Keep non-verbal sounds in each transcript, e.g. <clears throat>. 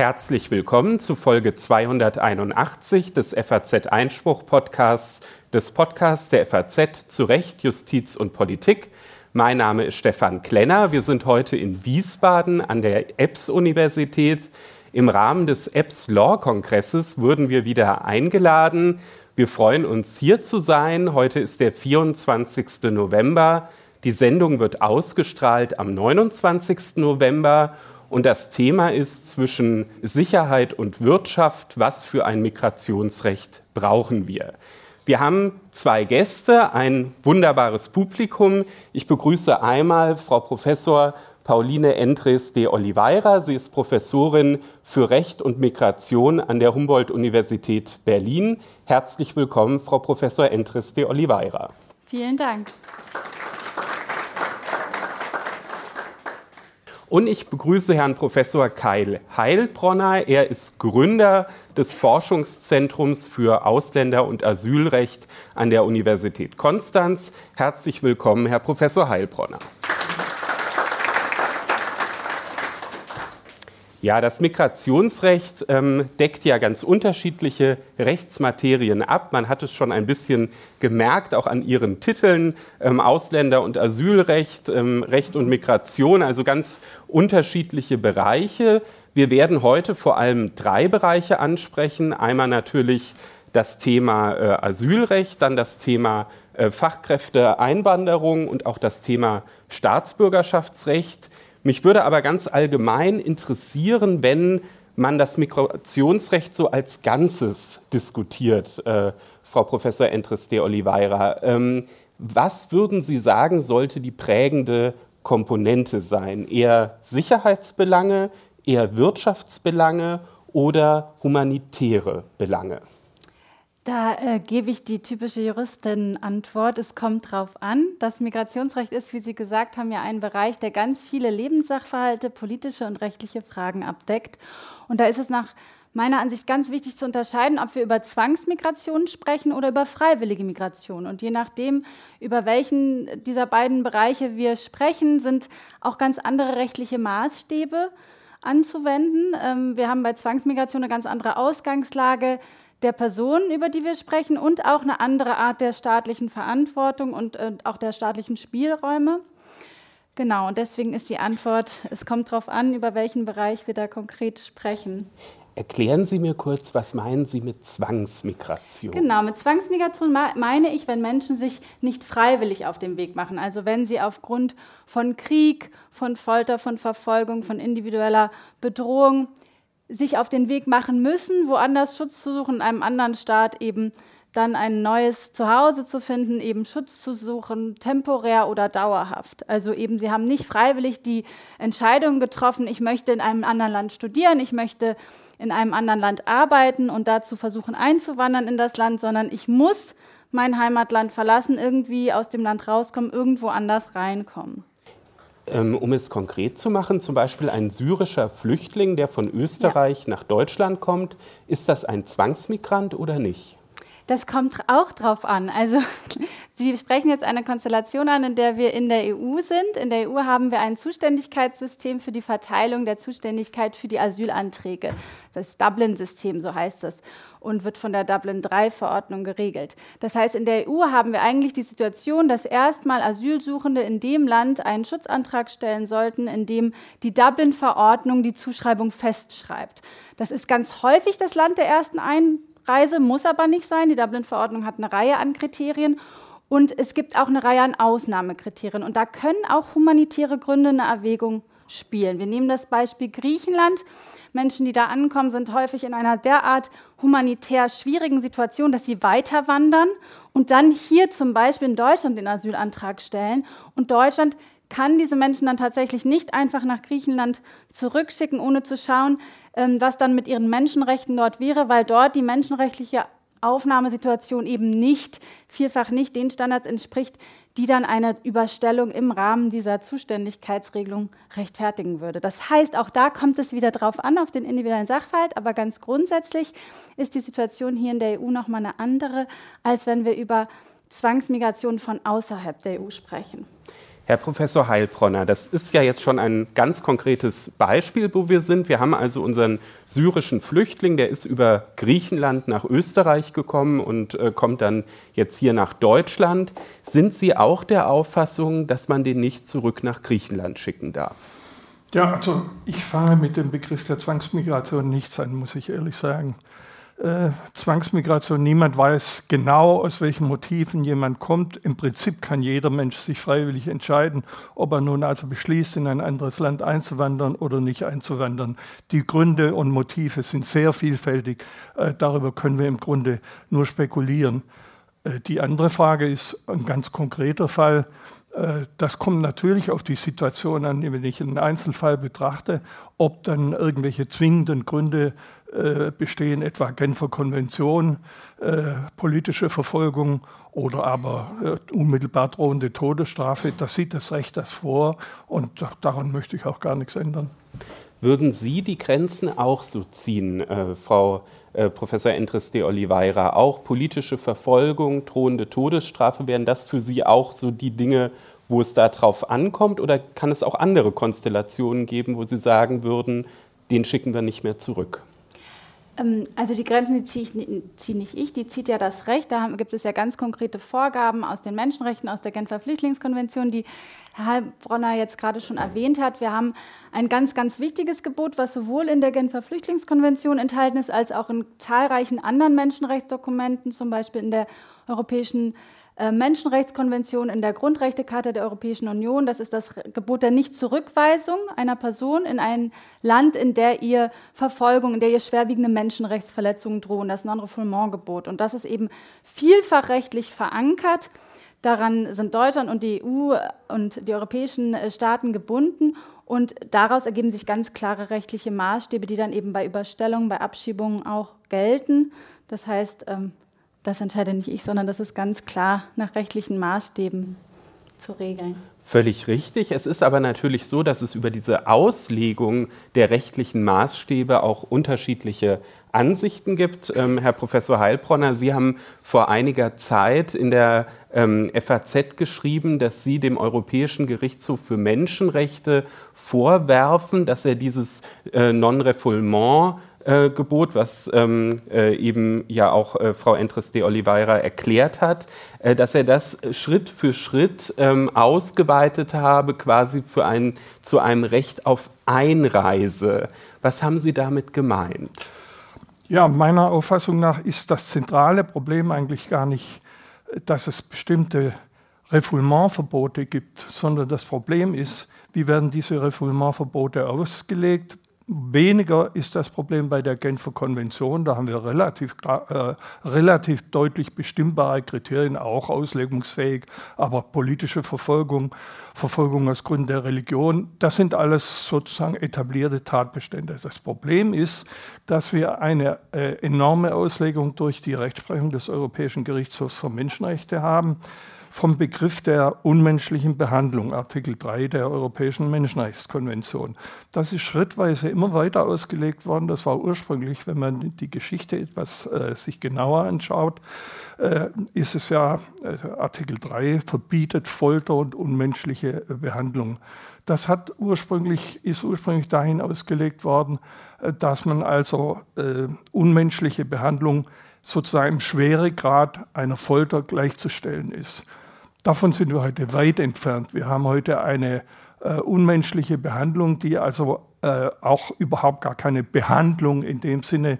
Herzlich willkommen zu Folge 281 des FAZ Einspruch Podcasts, des Podcasts der FAZ zu Recht, Justiz und Politik. Mein Name ist Stefan Klenner. Wir sind heute in Wiesbaden an der EBS-Universität. Im Rahmen des EBS Law Kongresses wurden wir wieder eingeladen. Wir freuen uns, hier zu sein. Heute ist der 24. November. Die Sendung wird ausgestrahlt am 29. November und das Thema ist zwischen Sicherheit und Wirtschaft, was für ein Migrationsrecht brauchen wir. Wir haben zwei Gäste, ein wunderbares Publikum. Ich begrüße einmal Frau Professor Pauline Entres de Oliveira. Sie ist Professorin für Recht und Migration an der Humboldt-Universität Berlin. Herzlich willkommen, Frau Professor Entres de Oliveira. Vielen Dank. Und ich begrüße Herrn Professor Keil Heilbronner. Er ist Gründer des Forschungszentrums für Ausländer- und Asylrecht an der Universität Konstanz. Herzlich willkommen, Herr Professor Heilbronner. Ja, das Migrationsrecht ähm, deckt ja ganz unterschiedliche Rechtsmaterien ab. Man hat es schon ein bisschen gemerkt, auch an Ihren Titeln, ähm, Ausländer- und Asylrecht, ähm, Recht und Migration, also ganz unterschiedliche Bereiche. Wir werden heute vor allem drei Bereiche ansprechen. Einmal natürlich das Thema äh, Asylrecht, dann das Thema äh, Fachkräfteeinwanderung und auch das Thema Staatsbürgerschaftsrecht. Mich würde aber ganz allgemein interessieren, wenn man das Migrationsrecht so als Ganzes diskutiert, äh, Frau Professor Entres de Oliveira. Ähm, was würden Sie sagen, sollte die prägende Komponente sein? Eher Sicherheitsbelange, eher Wirtschaftsbelange oder humanitäre Belange? Da äh, gebe ich die typische Juristin-Antwort. Es kommt drauf an. Das Migrationsrecht ist, wie Sie gesagt haben, ja ein Bereich, der ganz viele Lebenssachverhalte, politische und rechtliche Fragen abdeckt. Und da ist es nach meiner Ansicht ganz wichtig zu unterscheiden, ob wir über Zwangsmigration sprechen oder über freiwillige Migration. Und je nachdem, über welchen dieser beiden Bereiche wir sprechen, sind auch ganz andere rechtliche Maßstäbe anzuwenden. Ähm, wir haben bei Zwangsmigration eine ganz andere Ausgangslage der Personen, über die wir sprechen, und auch eine andere Art der staatlichen Verantwortung und äh, auch der staatlichen Spielräume. Genau, und deswegen ist die Antwort, es kommt darauf an, über welchen Bereich wir da konkret sprechen. Erklären Sie mir kurz, was meinen Sie mit Zwangsmigration? Genau, mit Zwangsmigration meine ich, wenn Menschen sich nicht freiwillig auf den Weg machen. Also wenn sie aufgrund von Krieg, von Folter, von Verfolgung, von individueller Bedrohung sich auf den Weg machen müssen, woanders Schutz zu suchen, in einem anderen Staat eben dann ein neues Zuhause zu finden, eben Schutz zu suchen, temporär oder dauerhaft. Also eben, sie haben nicht freiwillig die Entscheidung getroffen, ich möchte in einem anderen Land studieren, ich möchte in einem anderen Land arbeiten und dazu versuchen einzuwandern in das Land, sondern ich muss mein Heimatland verlassen, irgendwie aus dem Land rauskommen, irgendwo anders reinkommen. Ähm, um es konkret zu machen, zum Beispiel ein syrischer Flüchtling, der von Österreich ja. nach Deutschland kommt, ist das ein Zwangsmigrant oder nicht? Das kommt auch drauf an. Also <laughs> Sie sprechen jetzt eine Konstellation an, in der wir in der EU sind. In der EU haben wir ein Zuständigkeitssystem für die Verteilung der Zuständigkeit für die Asylanträge. Das Dublin-System, so heißt es und wird von der Dublin-3-Verordnung geregelt. Das heißt, in der EU haben wir eigentlich die Situation, dass erstmal Asylsuchende in dem Land einen Schutzantrag stellen sollten, in dem die Dublin-Verordnung die Zuschreibung festschreibt. Das ist ganz häufig das Land der ersten Einreise, muss aber nicht sein. Die Dublin-Verordnung hat eine Reihe an Kriterien. Und es gibt auch eine Reihe an Ausnahmekriterien. Und da können auch humanitäre Gründe eine Erwägung spielen. Wir nehmen das Beispiel Griechenland. Menschen, die da ankommen, sind häufig in einer derart humanitär schwierigen Situation, dass sie weiter wandern und dann hier zum Beispiel in Deutschland den Asylantrag stellen. Und Deutschland kann diese Menschen dann tatsächlich nicht einfach nach Griechenland zurückschicken, ohne zu schauen, ähm, was dann mit ihren Menschenrechten dort wäre, weil dort die menschenrechtliche Aufnahmesituation eben nicht, vielfach nicht den Standards entspricht, die dann eine Überstellung im Rahmen dieser Zuständigkeitsregelung rechtfertigen würde. Das heißt, auch da kommt es wieder drauf an, auf den individuellen Sachverhalt, aber ganz grundsätzlich ist die Situation hier in der EU nochmal eine andere, als wenn wir über Zwangsmigration von außerhalb der EU sprechen. Herr Professor Heilbronner, das ist ja jetzt schon ein ganz konkretes Beispiel, wo wir sind. Wir haben also unseren syrischen Flüchtling, der ist über Griechenland nach Österreich gekommen und äh, kommt dann jetzt hier nach Deutschland. Sind Sie auch der Auffassung, dass man den nicht zurück nach Griechenland schicken darf? Ja, also ich fange mit dem Begriff der Zwangsmigration nichts an, muss ich ehrlich sagen äh, Zwangsmigration. Niemand weiß genau, aus welchen Motiven jemand kommt. Im Prinzip kann jeder Mensch sich freiwillig entscheiden, ob er nun also beschließt, in ein anderes Land einzuwandern oder nicht einzuwandern. Die Gründe und Motive sind sehr vielfältig. Äh, darüber können wir im Grunde nur spekulieren. Äh, die andere Frage ist ein ganz konkreter Fall. Das kommt natürlich auf die Situation an, wenn ich einen Einzelfall betrachte, ob dann irgendwelche zwingenden Gründe äh, bestehen, etwa Genfer Konvention, äh, politische Verfolgung oder aber äh, unmittelbar drohende Todesstrafe. Das sieht das Recht das vor und daran möchte ich auch gar nichts ändern. Würden Sie die Grenzen auch so ziehen, äh, Frau äh, Professor Entres de Oliveira? Auch politische Verfolgung, drohende Todesstrafe, wären das für Sie auch so die Dinge, wo es darauf ankommt? Oder kann es auch andere Konstellationen geben, wo Sie sagen würden, den schicken wir nicht mehr zurück? Ähm, also die Grenzen die ziehe, ich, nicht ich, die zieht ja das Recht. Da gibt es ja ganz konkrete Vorgaben aus den Menschenrechten, aus der Genfer Flüchtlingskonvention, die Herr Heilbronner jetzt gerade schon erwähnt hat. Wir haben ein ganz, ganz wichtiges Gebot, was sowohl in der Genfer Flüchtlingskonvention enthalten ist, als auch in zahlreichen anderen Menschenrechtsdokumenten, zum Beispiel in der Europäischen Menschenrechtskonvention in der Grundrechtecharta der Europäischen Union. Das ist das Gebot der Nichtzurückweisung einer Person in ein Land, in der ihr Verfolgung, in der ihr schwerwiegende Menschenrechtsverletzungen drohen, das Non-Refoulement-Gebot. Und das ist eben vielfach rechtlich verankert. Daran sind Deutschland und die EU und die europäischen äh, Staaten gebunden. Und daraus ergeben sich ganz klare rechtliche Maßstäbe, die dann eben bei Überstellungen, bei Abschiebungen auch gelten. Das heißt, ähm, das entscheide nicht ich, sondern das ist ganz klar nach rechtlichen Maßstäben zu regeln. Völlig richtig. Es ist aber natürlich so, dass es über diese Auslegung der rechtlichen Maßstäbe auch unterschiedliche Ansichten gibt. Ähm, Herr Professor Heilbronner, Sie haben vor einiger Zeit in der ähm, FAZ geschrieben, dass Sie dem Europäischen Gerichtshof für Menschenrechte vorwerfen, dass er dieses äh, Non-Refoulement äh, Gebot, was ähm, äh, eben ja auch äh, Frau Entres de Oliveira erklärt hat, äh, dass er das Schritt für Schritt ähm, ausgeweitet habe, quasi für ein, zu einem Recht auf Einreise. Was haben Sie damit gemeint? Ja, meiner Auffassung nach ist das zentrale Problem eigentlich gar nicht, dass es bestimmte Refoulementverbote gibt, sondern das Problem ist, wie werden diese Refoulementverbote ausgelegt, Weniger ist das Problem bei der Genfer Konvention. Da haben wir relativ, äh, relativ deutlich bestimmbare Kriterien, auch auslegungsfähig. Aber politische Verfolgung, Verfolgung aus Gründen der Religion, das sind alles sozusagen etablierte Tatbestände. Das Problem ist, dass wir eine äh, enorme Auslegung durch die Rechtsprechung des Europäischen Gerichtshofs für Menschenrechte haben vom Begriff der unmenschlichen Behandlung, Artikel 3 der Europäischen Menschenrechtskonvention. Das ist schrittweise immer weiter ausgelegt worden. Das war ursprünglich, wenn man die Geschichte etwas äh, sich genauer anschaut, äh, ist es ja, äh, Artikel 3 verbietet Folter und unmenschliche Behandlung. Das hat ursprünglich, ist ursprünglich dahin ausgelegt worden, äh, dass man also äh, unmenschliche Behandlung sozusagen im Schweregrad einer Folter gleichzustellen ist. Davon sind wir heute weit entfernt. Wir haben heute eine äh, unmenschliche Behandlung, die also äh, auch überhaupt gar keine Behandlung in dem Sinne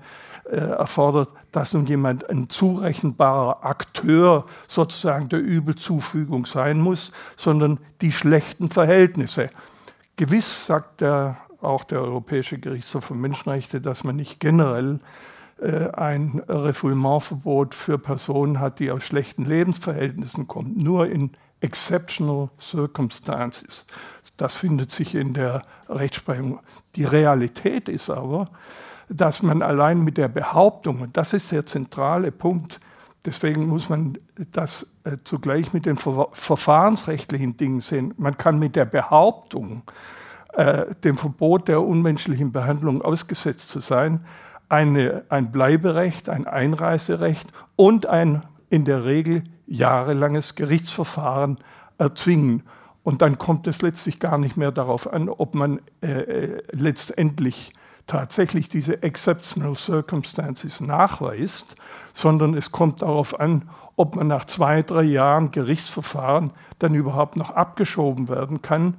äh, erfordert, dass nun jemand ein zurechenbarer Akteur sozusagen der Übelzufügung sein muss, sondern die schlechten Verhältnisse. Gewiss sagt der, auch der Europäische Gerichtshof für Menschenrechte, dass man nicht generell ein Refoulementverbot für Personen hat, die aus schlechten Lebensverhältnissen kommen. Nur in exceptional circumstances. Das findet sich in der Rechtsprechung. Die Realität ist aber, dass man allein mit der Behauptung, und das ist der zentrale Punkt, deswegen muss man das äh, zugleich mit den ver verfahrensrechtlichen Dingen sehen, man kann mit der Behauptung, äh, dem Verbot der unmenschlichen Behandlung ausgesetzt zu sein, eine, ein Bleiberecht, ein Einreiserecht und ein in der Regel jahrelanges Gerichtsverfahren erzwingen. Und dann kommt es letztlich gar nicht mehr darauf an, ob man äh, äh letztendlich tatsächlich diese Exceptional Circumstances nachweist, sondern es kommt darauf an, ob man nach zwei, drei Jahren Gerichtsverfahren dann überhaupt noch abgeschoben werden kann.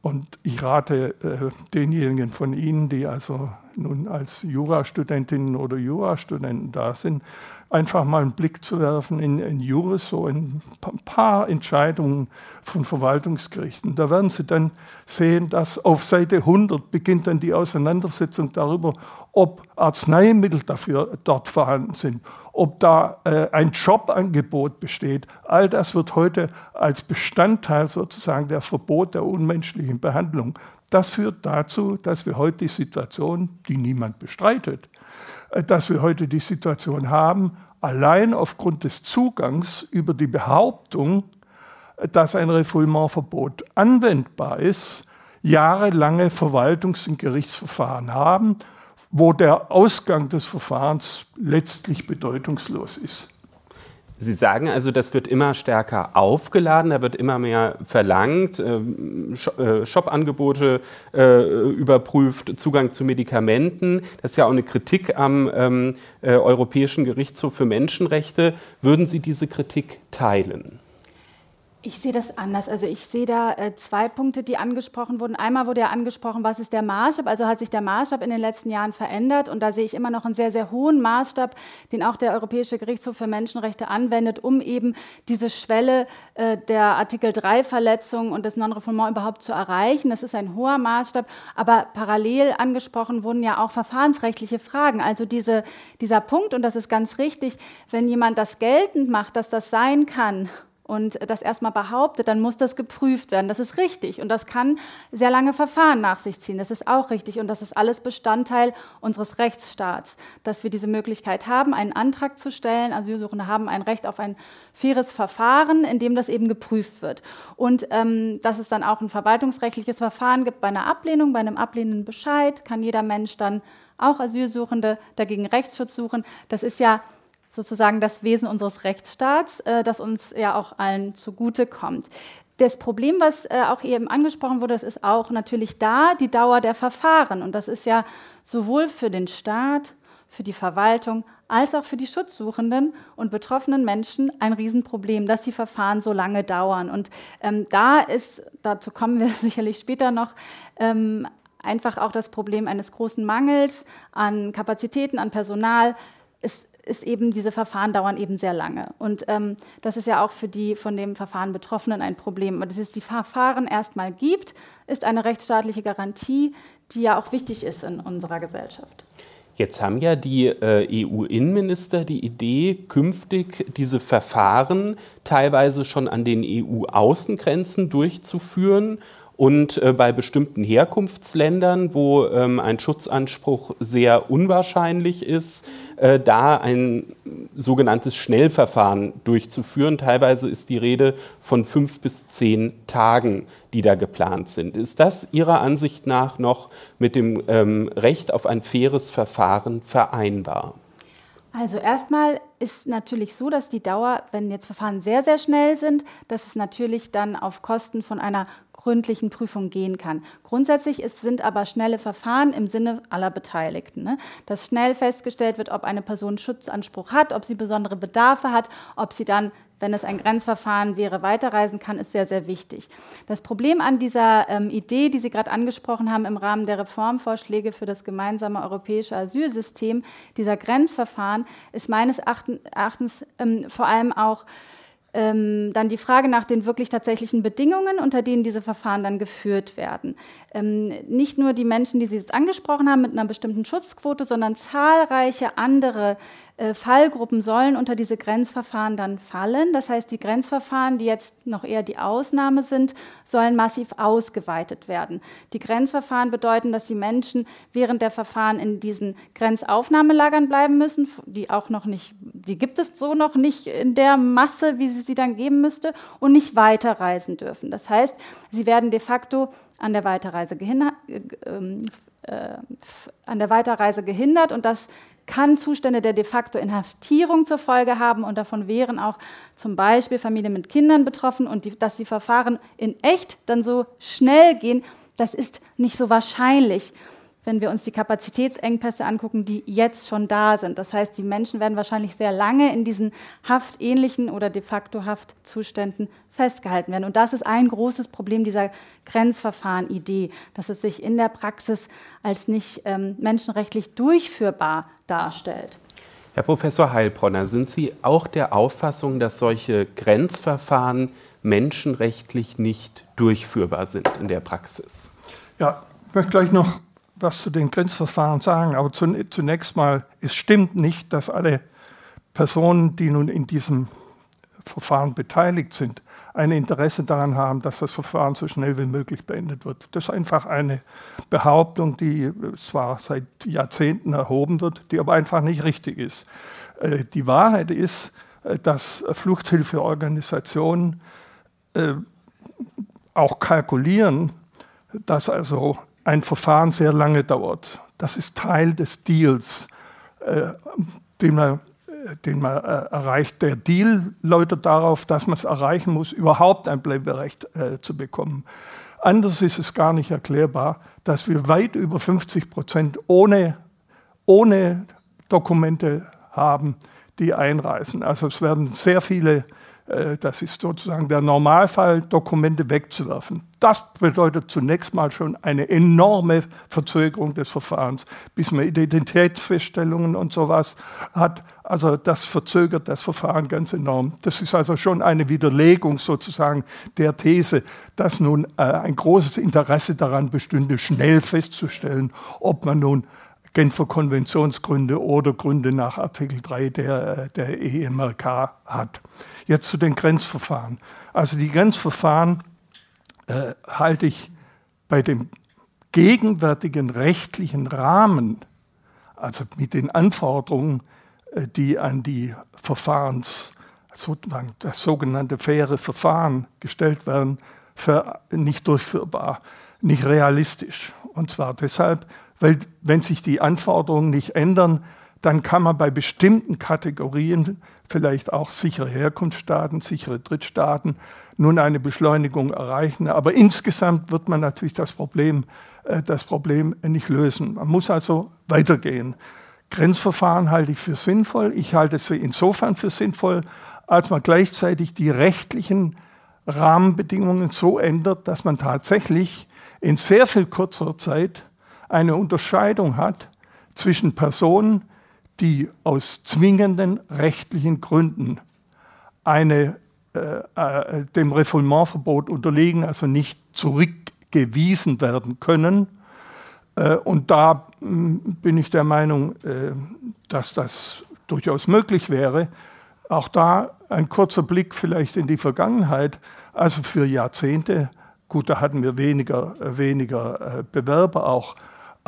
Und ich rate äh, denjenigen von Ihnen, die also nun als Jurastudentinnen oder Jurastudenten da sind, einfach mal einen Blick zu werfen in, in Juris, so in ein paar Entscheidungen von Verwaltungsgerichten. Da werden Sie dann sehen, dass auf Seite 100 beginnt dann die Auseinandersetzung darüber, ob Arzneimittel dafür dort vorhanden sind, ob da äh, ein Jobangebot besteht. All das wird heute als Bestandteil sozusagen der Verbot der unmenschlichen Behandlung. Das führt dazu, dass wir heute die Situation, die niemand bestreitet, äh, dass wir heute die Situation haben, allein aufgrund des Zugangs über die Behauptung, äh, dass ein Refoulementverbot anwendbar ist, jahrelange Verwaltungs- und Gerichtsverfahren haben, wo der Ausgang des Verfahrens letztlich bedeutungslos ist. Sie sagen also, das wird immer stärker aufgeladen, da wird immer mehr verlangt, ähm, äh, Shop-Angebote äh, überprüft, Zugang zu Medikamenten. Das ist ja auch eine Kritik am ähm, äh, Europäischen Gerichtshof für Menschenrechte. Würden Sie diese Kritik teilen? Ich sehe das anders. Also ich sehe da äh, zwei Punkte, die angesprochen wurden. Einmal wurde ja angesprochen, was ist der Maßstab? Also hat sich der Maßstab in den letzten Jahren verändert und da sehe ich immer noch einen sehr, sehr hohen Maßstab, den auch der Europäische Gerichtshof für Menschenrechte anwendet, um eben diese Schwelle äh, der Artikel 3 Verletzung und des Non-Refoulement überhaupt zu erreichen. Das ist ein hoher Maßstab, aber parallel angesprochen wurden ja auch verfahrensrechtliche Fragen. Also diese, dieser Punkt, und das ist ganz richtig, wenn jemand das geltend macht, dass das sein kann und das erstmal behauptet, dann muss das geprüft werden. Das ist richtig und das kann sehr lange Verfahren nach sich ziehen. Das ist auch richtig und das ist alles Bestandteil unseres Rechtsstaats, dass wir diese Möglichkeit haben, einen Antrag zu stellen. Asylsuchende haben ein Recht auf ein faires Verfahren, in dem das eben geprüft wird. Und ähm, dass es dann auch ein verwaltungsrechtliches Verfahren gibt bei einer Ablehnung, bei einem ablehnenden Bescheid, kann jeder Mensch dann auch Asylsuchende dagegen Rechtsschutz suchen. Das ist ja sozusagen das Wesen unseres Rechtsstaats, äh, das uns ja auch allen zugute kommt. Das Problem, was äh, auch eben angesprochen wurde, das ist auch natürlich da die Dauer der Verfahren. Und das ist ja sowohl für den Staat, für die Verwaltung als auch für die Schutzsuchenden und betroffenen Menschen ein Riesenproblem, dass die Verfahren so lange dauern. Und ähm, da ist, dazu kommen wir <laughs> sicherlich später noch, ähm, einfach auch das Problem eines großen Mangels an Kapazitäten, an Personal. Es ist eben, diese Verfahren dauern eben sehr lange. Und ähm, das ist ja auch für die von dem Verfahren Betroffenen ein Problem. Dass es die Verfahren erstmal gibt, ist eine rechtsstaatliche Garantie, die ja auch wichtig ist in unserer Gesellschaft. Jetzt haben ja die äh, EU-Innenminister die Idee, künftig diese Verfahren teilweise schon an den EU-Außengrenzen durchzuführen und äh, bei bestimmten Herkunftsländern, wo ähm, ein Schutzanspruch sehr unwahrscheinlich ist, äh, da ein sogenanntes Schnellverfahren durchzuführen. Teilweise ist die Rede von fünf bis zehn Tagen, die da geplant sind. Ist das Ihrer Ansicht nach noch mit dem ähm, Recht auf ein faires Verfahren vereinbar? Also erstmal ist natürlich so, dass die Dauer, wenn jetzt Verfahren sehr, sehr schnell sind, dass es natürlich dann auf Kosten von einer gründlichen Prüfung gehen kann. Grundsätzlich ist, sind aber schnelle Verfahren im Sinne aller Beteiligten. Ne? Dass schnell festgestellt wird, ob eine Person Schutzanspruch hat, ob sie besondere Bedarfe hat, ob sie dann wenn es ein Grenzverfahren wäre, weiterreisen kann, ist sehr, sehr wichtig. Das Problem an dieser ähm, Idee, die Sie gerade angesprochen haben im Rahmen der Reformvorschläge für das gemeinsame europäische Asylsystem, dieser Grenzverfahren, ist meines Erachtens ähm, vor allem auch ähm, dann die Frage nach den wirklich tatsächlichen Bedingungen, unter denen diese Verfahren dann geführt werden. Ähm, nicht nur die Menschen, die Sie jetzt angesprochen haben, mit einer bestimmten Schutzquote, sondern zahlreiche andere Fallgruppen sollen unter diese Grenzverfahren dann fallen. Das heißt, die Grenzverfahren, die jetzt noch eher die Ausnahme sind, sollen massiv ausgeweitet werden. Die Grenzverfahren bedeuten, dass die Menschen während der Verfahren in diesen Grenzaufnahmelagern bleiben müssen, die auch noch nicht, die gibt es so noch nicht in der Masse, wie sie sie dann geben müsste, und nicht weiterreisen dürfen. Das heißt, sie werden de facto an der Weiterreise, gehinder, äh, ähm, äh, an der Weiterreise gehindert und das kann Zustände der de facto Inhaftierung zur Folge haben und davon wären auch zum Beispiel Familien mit Kindern betroffen und die, dass die Verfahren in echt dann so schnell gehen, das ist nicht so wahrscheinlich wenn wir uns die Kapazitätsengpässe angucken, die jetzt schon da sind. Das heißt, die Menschen werden wahrscheinlich sehr lange in diesen haftähnlichen oder de facto Haftzuständen festgehalten werden. Und das ist ein großes Problem dieser Grenzverfahren-Idee, dass es sich in der Praxis als nicht ähm, menschenrechtlich durchführbar darstellt. Herr Professor Heilbronner, sind Sie auch der Auffassung, dass solche Grenzverfahren menschenrechtlich nicht durchführbar sind in der Praxis? Ja, ich möchte gleich noch was zu den Grenzverfahren sagen, aber zunächst mal, es stimmt nicht, dass alle Personen, die nun in diesem Verfahren beteiligt sind, ein Interesse daran haben, dass das Verfahren so schnell wie möglich beendet wird. Das ist einfach eine Behauptung, die zwar seit Jahrzehnten erhoben wird, die aber einfach nicht richtig ist. Äh, die Wahrheit ist, äh, dass Fluchthilfeorganisationen äh, auch kalkulieren, dass also ein Verfahren sehr lange dauert. Das ist Teil des Deals, den man, den man äh, erreicht. Der Deal läutet darauf, dass man es erreichen muss, überhaupt ein Bleiberecht äh, zu bekommen. Anders ist es gar nicht erklärbar, dass wir weit über 50 Prozent ohne, ohne Dokumente haben, die einreisen. Also es werden sehr viele das ist sozusagen der Normalfall, Dokumente wegzuwerfen. Das bedeutet zunächst mal schon eine enorme Verzögerung des Verfahrens, bis man Identitätsfeststellungen und sowas hat. Also das verzögert das Verfahren ganz enorm. Das ist also schon eine Widerlegung sozusagen der These, dass nun äh, ein großes Interesse daran bestünde, schnell festzustellen, ob man nun Genfer Konventionsgründe oder Gründe nach Artikel 3 der, äh, der EMRK hat. Jetzt zu den Grenzverfahren. Also die Grenzverfahren äh, halte ich bei dem gegenwärtigen rechtlichen Rahmen, also mit den Anforderungen, äh, die an die Verfahrens, sozusagen das sogenannte faire Verfahren gestellt werden, für nicht durchführbar, nicht realistisch. Und zwar deshalb, weil wenn sich die Anforderungen nicht ändern, dann kann man bei bestimmten Kategorien, vielleicht auch sichere Herkunftsstaaten, sichere Drittstaaten, nun eine Beschleunigung erreichen. Aber insgesamt wird man natürlich das Problem, äh, das Problem nicht lösen. Man muss also weitergehen. Grenzverfahren halte ich für sinnvoll. Ich halte sie insofern für sinnvoll, als man gleichzeitig die rechtlichen Rahmenbedingungen so ändert, dass man tatsächlich in sehr viel kürzerer Zeit eine Unterscheidung hat zwischen Personen, die aus zwingenden rechtlichen Gründen eine, äh, äh, dem Refoulementverbot unterliegen, also nicht zurückgewiesen werden können. Äh, und da mh, hm, bin ich der Meinung, äh, dass das durchaus möglich wäre. Auch da ein kurzer Blick vielleicht in die Vergangenheit. Also für Jahrzehnte, gut, da hatten wir weniger, äh, weniger äh, Bewerber auch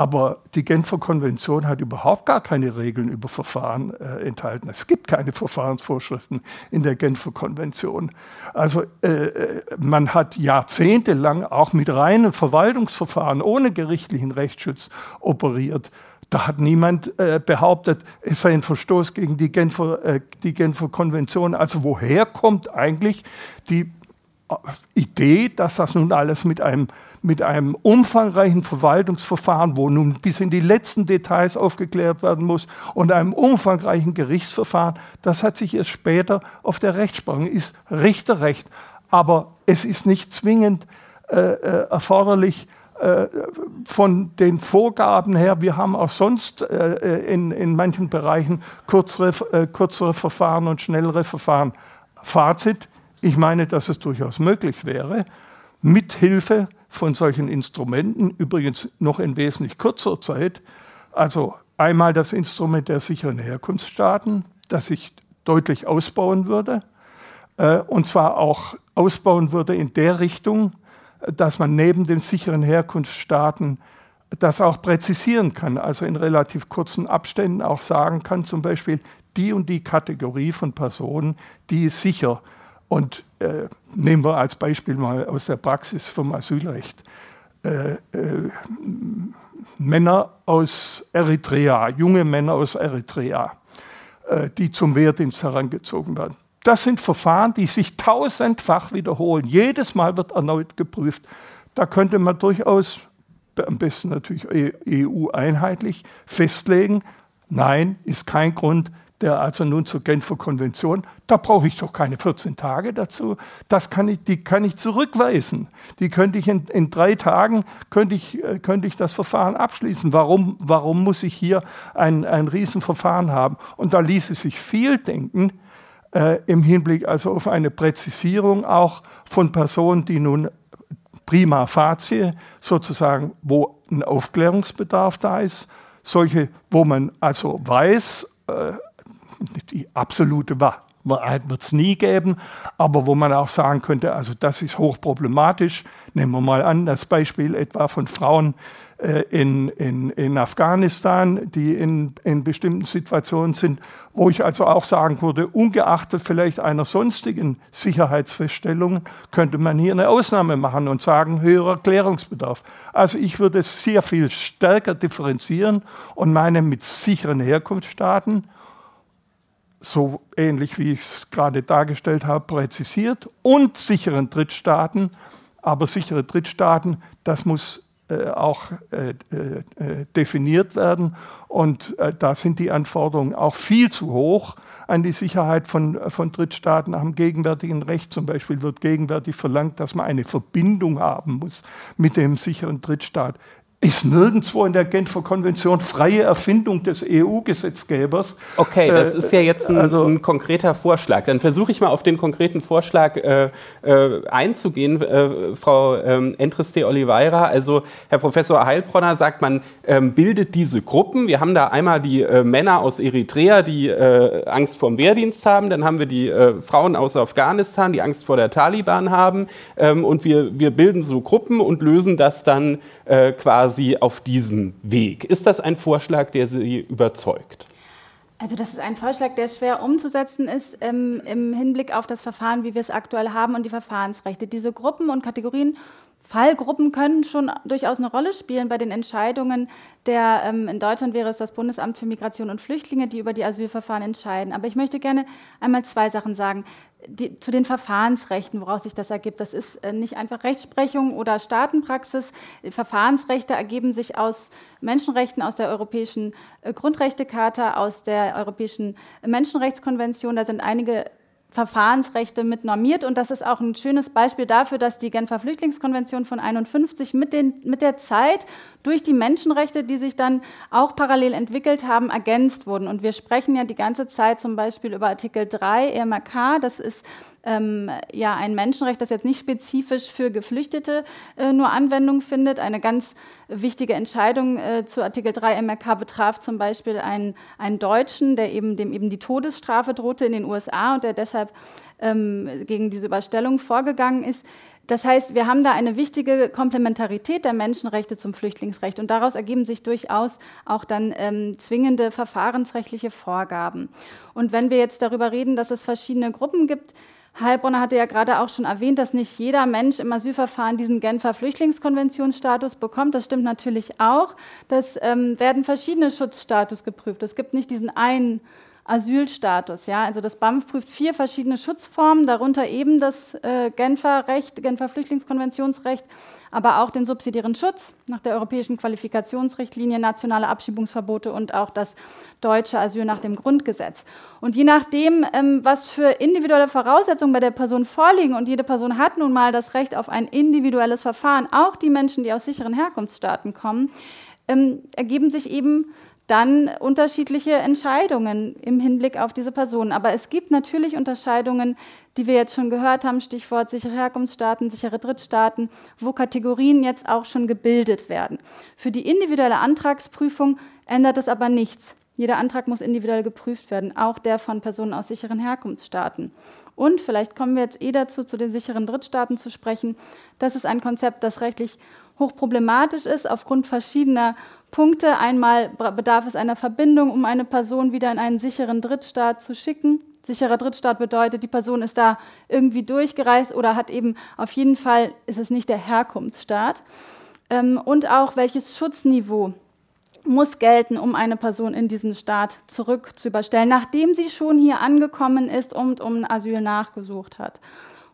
aber die Genfer Konvention hat überhaupt gar keine Regeln über Verfahren äh, enthalten. Es gibt keine Verfahrensvorschriften in der Genfer Konvention. Also äh, äh, man hat jahrzehntelang auch mit reinen Verwaltungsverfahren ohne gerichtlichen Rechtsschutz operiert. Da hat niemand äh, behauptet, es sei ein Verstoß gegen die Genfer, äh, die Genfer Konvention. Also woher kommt eigentlich die Idee, dass das nun alles mit einem mit einem umfangreichen Verwaltungsverfahren, wo nun bis in die letzten Details aufgeklärt werden muss, und einem umfangreichen Gerichtsverfahren, das hat sich erst später auf der Rechtsprechung, ist Richterrecht. Aber es ist nicht zwingend äh, äh, erforderlich, äh, von den Vorgaben her, wir haben auch sonst äh, äh in, in manchen Bereichen kürzere, äh, kürzere Verfahren und schnellere Verfahren. Fazit, ich meine, dass es durchaus möglich wäre, mithilfe von solchen Instrumenten, übrigens noch in wesentlich kürzerer Zeit. Also einmal das Instrument der sicheren Herkunftsstaaten, das ich deutlich ausbauen würde, äh, und zwar auch ausbauen würde in der Richtung, dass man neben den sicheren Herkunftsstaaten das auch präzisieren kann, also in relativ kurzen Abständen auch sagen kann, zum Beispiel die und die Kategorie von Personen, die ist sicher. Und äh, nehmen wir als Beispiel mal aus der Praxis vom Asylrecht. äh, äh, Männer aus Eritrea, junge Männer aus Eritrea, äh, die zum Wehrdienst herangezogen werden. Das sind Verfahren, die sich tausendfach wiederholen. Jedes Mal wird erneut geprüft. Da könnte man durchaus, am besten natürlich EU-einheitlich, festlegen, nein, ist kein Grund, der also nun zur Genfer Konvention, da brauche ich doch keine 14 Tage dazu. Das kann ich, die kann ich zurückweisen. Die könnte ich in, in drei Tagen, könnte ich, äh, könnte ich das Verfahren abschließen. Warum, warum muss ich hier ein, ein Riesenverfahren haben? Und da ließe sich viel denken äh, im Hinblick also auf eine Präzisierung auch von Personen, die nun prima facie sozusagen, wo ein Aufklärungsbedarf da ist, solche, wo man also weiß, äh, die absolute Wahrheit wird es nie geben, aber wo man auch sagen könnte, also das ist hochproblematisch. Nehmen wir mal an, das Beispiel etwa von Frauen äh, in, in, in Afghanistan, die in, in bestimmten Situationen sind, wo ich also auch sagen würde, ungeachtet vielleicht einer sonstigen Sicherheitsfeststellung, könnte man hier eine Ausnahme machen und sagen, höherer Klärungsbedarf. Also ich würde es sehr viel stärker differenzieren und meine mit sicheren Herkunftsstaaten so ähnlich wie ich es gerade dargestellt habe, präzisiert und sicheren Drittstaaten. Aber sichere Drittstaaten, das muss äh, auch äh, äh, definiert werden. Und äh, da sind die Anforderungen auch viel zu hoch an die Sicherheit von, von Drittstaaten dem gegenwärtigen Recht. Zum Beispiel wird gegenwärtig verlangt, dass man eine Verbindung haben muss mit dem sicheren Drittstaat ist nirgendwo in der Genfer Konvention freie Erfindung des EU-Gesetzgebers. Okay, das äh, ist ja jetzt ein, also, ein konkreter Vorschlag. Dann versuche ich mal auf den konkreten Vorschlag äh, äh, einzugehen, äh, Frau ähm, Entriste Oliveira. Also Herr Professor Heilbronner sagt, man ähm, bildet diese Gruppen. Wir haben da einmal die äh, Männer aus Eritrea, die äh, Angst vor dem Wehrdienst haben. Dann haben wir die Frauen aus Afghanistan, die Angst vor der Taliban haben. Ähm, und wir, wir bilden so Gruppen und lösen das dann quasi quasi auf diesen Weg. Ist das ein Vorschlag, der Sie überzeugt? Also das ist ein Vorschlag, der schwer umzusetzen ist ähm, im Hinblick auf das Verfahren, wie wir es aktuell haben und die Verfahrensrechte. Diese Gruppen und Kategorien, Fallgruppen können schon durchaus eine Rolle spielen bei den Entscheidungen der, ähm, in Deutschland wäre es das Bundesamt für Migration und Flüchtlinge, die über die Asylverfahren entscheiden. Aber ich möchte gerne einmal zwei Sachen sagen die, zu den Verfahrensrechten, woraus sich das ergibt. Das ist äh, nicht einfach Rechtsprechung oder Staatenpraxis. Verfahrensrechte ergeben sich aus Menschenrechten, aus der Europäischen äh, Grundrechtecharta, aus der Europäischen Menschenrechtskonvention. Da sind einige Verfahrensrechte mit normiert. Und das ist auch ein schönes Beispiel dafür, dass die Genfer Flüchtlingskonvention von 51 mit, mit der Zeit durch die Menschenrechte, die sich dann auch parallel entwickelt haben, ergänzt wurden. Und wir sprechen ja die ganze Zeit zum Beispiel über Artikel 3 EMRK. Das ist ähm, ja ein Menschenrecht, das jetzt nicht spezifisch für Geflüchtete äh, nur Anwendung findet. Eine ganz wichtige Entscheidung äh, zu Artikel 3 MRK betraf zum Beispiel einen, einen Deutschen, der eben, dem eben die Todesstrafe drohte in den USA und der deshalb ähm, gegen diese Überstellung vorgegangen ist. Das heißt, wir haben da eine wichtige Komplementarität der Menschenrechte zum Flüchtlingsrecht und daraus ergeben sich durchaus auch dann ähm, zwingende verfahrensrechtliche Vorgaben. Und wenn wir jetzt darüber reden, dass es verschiedene Gruppen gibt, Heilbronner hatte ja gerade auch schon erwähnt, dass nicht jeder Mensch im Asylverfahren diesen Genfer Flüchtlingskonventionsstatus bekommt. Das stimmt natürlich auch. Das ähm, werden verschiedene Schutzstatus geprüft. Es gibt nicht diesen einen Asylstatus. Ja? Also das BAMF prüft vier verschiedene Schutzformen, darunter eben das äh, Genfer Recht, Genfer Flüchtlingskonventionsrecht, aber auch den subsidiären Schutz nach der europäischen Qualifikationsrichtlinie, nationale Abschiebungsverbote und auch das deutsche Asyl nach dem Grundgesetz. Und je nachdem, ähm, was für individuelle Voraussetzungen bei der Person vorliegen, und jede Person hat nun mal das Recht auf ein individuelles Verfahren, auch die Menschen, die aus sicheren Herkunftsstaaten kommen, ähm, ergeben sich eben dann unterschiedliche Entscheidungen im Hinblick auf diese Personen. Aber es gibt natürlich Unterscheidungen, die wir jetzt schon gehört haben, Stichwort sichere Herkunftsstaaten, sichere Drittstaaten, wo Kategorien jetzt auch schon gebildet werden. Für die individuelle Antragsprüfung ändert es aber nichts. Jeder Antrag muss individuell geprüft werden, auch der von Personen aus sicheren Herkunftsstaaten. Und vielleicht kommen wir jetzt eh dazu, zu den sicheren Drittstaaten zu sprechen. Das ist ein Konzept, das rechtlich hochproblematisch ist, aufgrund verschiedener Punkte. Einmal bedarf es einer Verbindung, um eine Person wieder in einen sicheren Drittstaat zu schicken. Sicherer Drittstaat bedeutet, die Person ist da irgendwie durchgereist oder hat eben auf jeden Fall, ist es nicht der Herkunftsstaat. ähm, und auch welches Schutzniveau muss gelten, um eine Person in diesen Staat zurück zu überstellen, nachdem sie schon hier angekommen ist und um Asyl nachgesucht hat.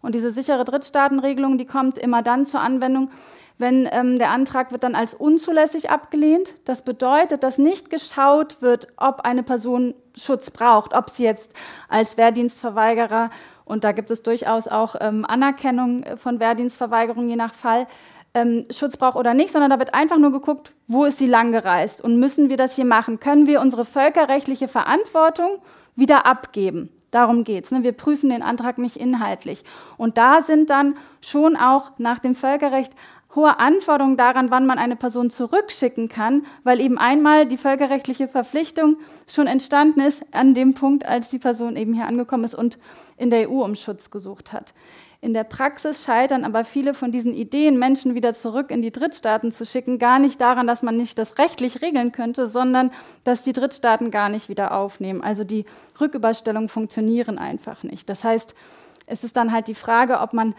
Und diese sichere Drittstaatenregelung, die kommt immer dann zur Anwendung, wenn ähm, der Antrag wird dann als unzulässig abgelehnt. Das bedeutet, dass nicht geschaut wird, ob eine Person Schutz braucht, ob sie jetzt als Wehrdienstverweigerer, und da gibt es durchaus auch ähm, Anerkennung von Wehrdienstverweigerung je nach Fall, ähm, Schutz braucht oder nicht, sondern da wird einfach nur geguckt, wo ist sie langgereist und müssen wir das hier machen? Können wir unsere völkerrechtliche Verantwortung wieder abgeben? Darum geht es. Ne? Wir prüfen den Antrag nicht inhaltlich. Und da sind dann schon auch nach dem Völkerrecht hohe Anforderungen daran, wann man eine Person zurückschicken kann, weil eben einmal die völkerrechtliche Verpflichtung schon entstanden ist an dem Punkt, als die Person eben hier angekommen ist und in der EU um Schutz gesucht hat. In der Praxis scheitern aber viele von diesen Ideen, Menschen wieder zurück in die Drittstaaten zu schicken, gar nicht daran, dass man nicht das rechtlich regeln könnte, sondern dass die Drittstaaten gar nicht wieder aufnehmen. Also die Rücküberstellungen funktionieren einfach nicht. Das heißt, es ist dann halt die Frage, ob man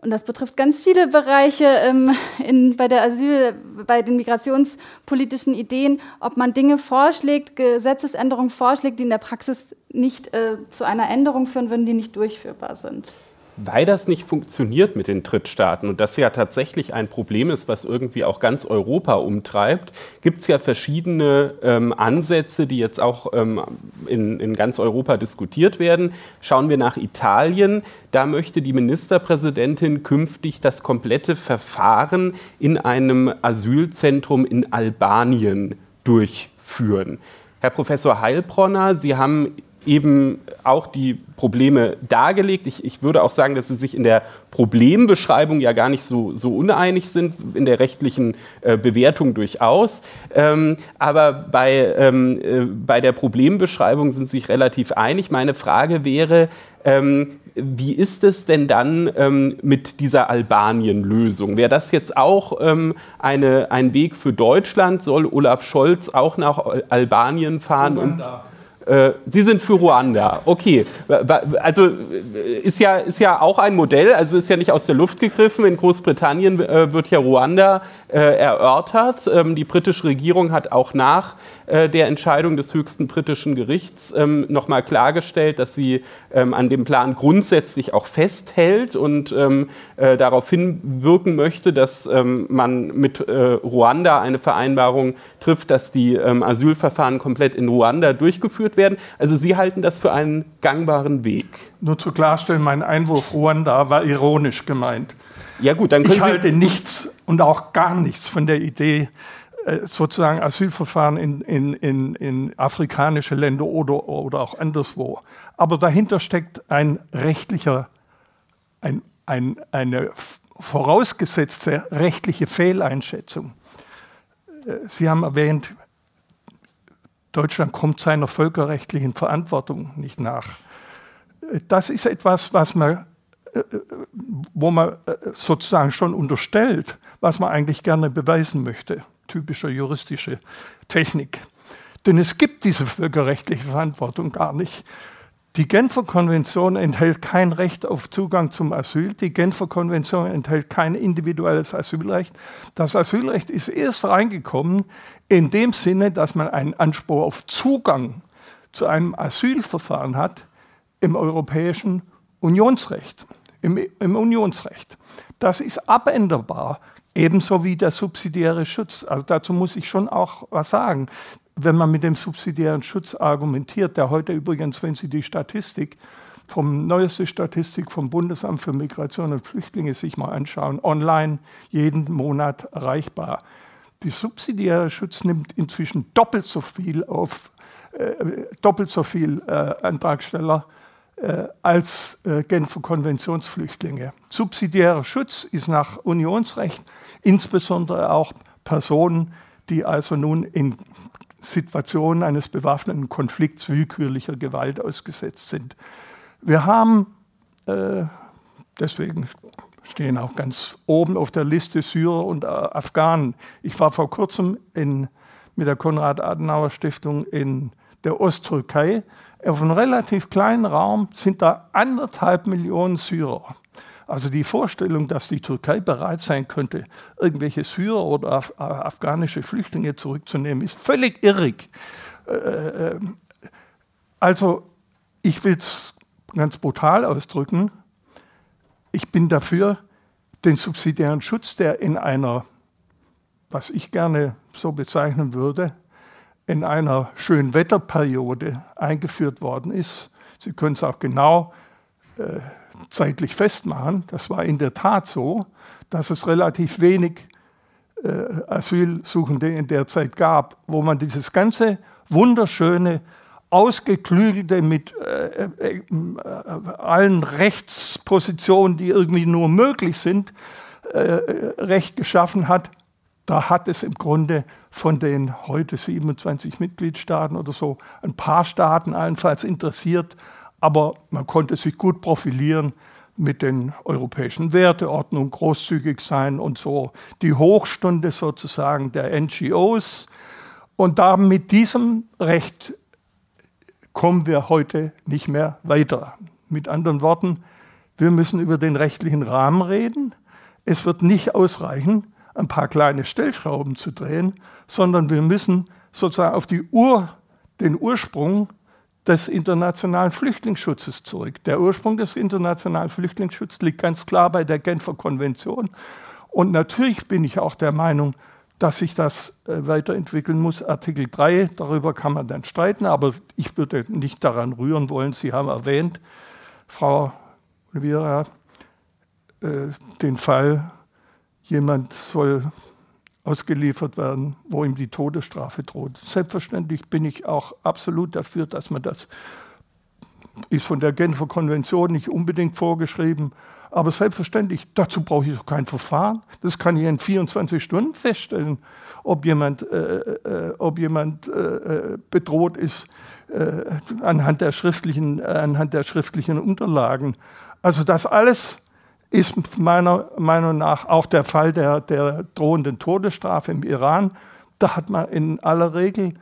und das betrifft ganz viele Bereiche ähm, in, bei der Asyl, bei den migrationspolitischen Ideen, ob man Dinge vorschlägt, Gesetzesänderungen vorschlägt, die in der Praxis nicht äh, zu einer Änderung führen würden, die nicht durchführbar sind weil das nicht funktioniert mit den Drittstaaten und das ja tatsächlich ein Problem ist, was irgendwie auch ganz Europa umtreibt, gibt es ja verschiedene ähm, Ansätze, die jetzt auch ähm, in, in ganz Europa diskutiert werden. Schauen wir nach Italien. Da möchte die Ministerpräsidentin künftig das komplette Verfahren in einem Asylzentrum in Albanien durchführen. Herr Professor Heilbronner, Sie haben eben auch die Probleme dargelegt. Ich, ich, würde auch sagen, dass sie sich in der Problembeschreibung ja gar nicht so, so uneinig sind, in der rechtlichen äh, Bewertung durchaus. Ähm, aber bei, ähm, äh, bei der Problembeschreibung sind sie sich relativ einig. Meine Frage wäre, ähm, wie ist es denn dann ähm, mit dieser Albanien-Lösung? Wäre das jetzt auch ähm, eine, ein Weg für Deutschland? Soll Olaf Scholz auch nach Albanien fahren? Uganda. Äh, Sie sind für Ruanda. Okay. Also äh, ist ja, ist ja auch ein Modell, also ist ja nicht aus der Luft gegriffen. In Großbritannien äh, wird ja Ruanda erörtert. Ähm, die britische Regierung hat auch nach der Entscheidung des höchsten britischen Gerichts ähm, nochmal klargestellt, dass sie ähm, an dem Plan grundsätzlich auch festhält und ähm, äh, darauf hinwirken möchte, dass ähm, man mit äh, Ruanda eine Vereinbarung trifft, dass die ähm, Asylverfahren komplett in Ruanda durchgeführt werden. Also Sie halten das für einen gangbaren Weg. Nur zu klarstellen, mein Einwurf Ruanda war ironisch gemeint. Ja gut, dann können ich halte nichts und auch gar nichts von der Idee, äh, sozusagen Asylverfahren in, in, in, in afrikanische Länder oder, oder auch anderswo. Aber dahinter steckt ein rechtlicher, ein, ein, eine vorausgesetzte rechtliche Fehleinschätzung. Äh, Sie haben erwähnt, Deutschland kommt seiner völkerrechtlichen Verantwortung nicht nach. Äh, das ist etwas, was man äh, äh, wo man äh, sozusagen schon unterstellt, was man eigentlich gerne beweisen möchte. Typische juristische Technik. Denn es gibt diese völkerrechtliche Verantwortung gar nicht. Die Genfer Konvention enthält kein Recht auf Zugang zum Asyl. Die Genfer Konvention enthält kein individuelles Asylrecht. Das Asylrecht ist erst reingekommen in dem Sinne, dass man einen Anspruch auf Zugang zu einem Asylverfahren hat im europäischen Unionsrecht im, im Unionsrecht. Das ist abänderbar, ebenso wie der subsidiäre Schutz. Also dazu muss ich schon auch was sagen. Wenn man mit dem subsidiären Schutz argumentiert, der heute übrigens, wenn Sie die Statistik vom neueste Statistik vom Bundesamt für Migration und Flüchtlinge sich mal anschauen, online jeden Monat erreichbar. Die subsidiäre Schutz nimmt inzwischen doppelt so viel auf, äh, doppelt so viel äh, Antragsteller als äh, Genfer Konventionsflüchtlinge. Subsidiärer Schutz ist nach Unionsrecht insbesondere auch Personen, die also nun in Situationen eines bewaffneten Konflikts willkürlicher Gewalt ausgesetzt sind. Wir haben, äh, deswegen stehen auch ganz oben auf der Liste Syrer und äh, Afghanen. Ich war vor kurzem in, mit der Konrad-Adenauer-Stiftung in der Osttürkei auf einem relativ kleinen Raum sind da anderthalb Millionen Syrer. Also die Vorstellung, dass die Türkei bereit sein könnte, irgendwelche Syrer oder Af afghanische Flüchtlinge zurückzunehmen, ist völlig irrig. Äh, äh, also ich will es ganz brutal ausdrücken. Ich bin dafür, den subsidiären Schutz, der in einer, was ich gerne so bezeichnen würde, in einer schönen Wetterperiode eingeführt worden ist. Sie können es auch genau äh, zeitlich festmachen. Das war in der Tat so, dass es relativ wenig äh, Asylsuchende in der Zeit gab, wo man dieses ganze wunderschöne, ausgeklügelte mit äh, äh, äh allen Rechtspositionen, die irgendwie nur möglich sind, äh, Recht geschaffen hat. Da hat es im Grunde von den heute 27 Mitgliedstaaten oder so ein paar Staaten allenfalls interessiert, aber man konnte sich gut profilieren mit den europäischen Werteordnungen, großzügig sein und so die Hochstunde sozusagen der NGOs. Und da mit diesem Recht kommen wir heute nicht mehr weiter. Mit anderen Worten, wir müssen über den rechtlichen Rahmen reden. Es wird nicht ausreichen, ein paar kleine Stellschrauben zu drehen, sondern wir müssen sozusagen auf Ur, den Ursprung des internationalen Flüchtlingsschutzes zurück. Der Ursprung des internationalen Flüchtlingsschutzes liegt ganz klar bei der Genfer Konvention. Und natürlich bin ich auch der Meinung, dass sich das äh, weiterentwickeln muss. Artikel 3, darüber kann man dann streiten, aber ich würde nicht daran rühren wollen. Sie haben erwähnt, Frau Oliveira, äh, den Fall, jemand soll ausgeliefert werden, wo ihm die Todesstrafe droht. Selbstverständlich bin ich auch absolut dafür, dass man das ist von der Genfer Konvention nicht unbedingt vorgeschrieben, aber selbstverständlich, dazu brauche ich doch kein Verfahren. Das kann ich in 24 Stunden feststellen, ob jemand, äh, äh, ob jemand äh, bedroht ist äh, anhand, der schriftlichen, anhand der schriftlichen Unterlagen. Also das alles ist meiner Meinung nach auch der Fall der, der drohenden Todesstrafe im Iran. Da hat man in aller Regel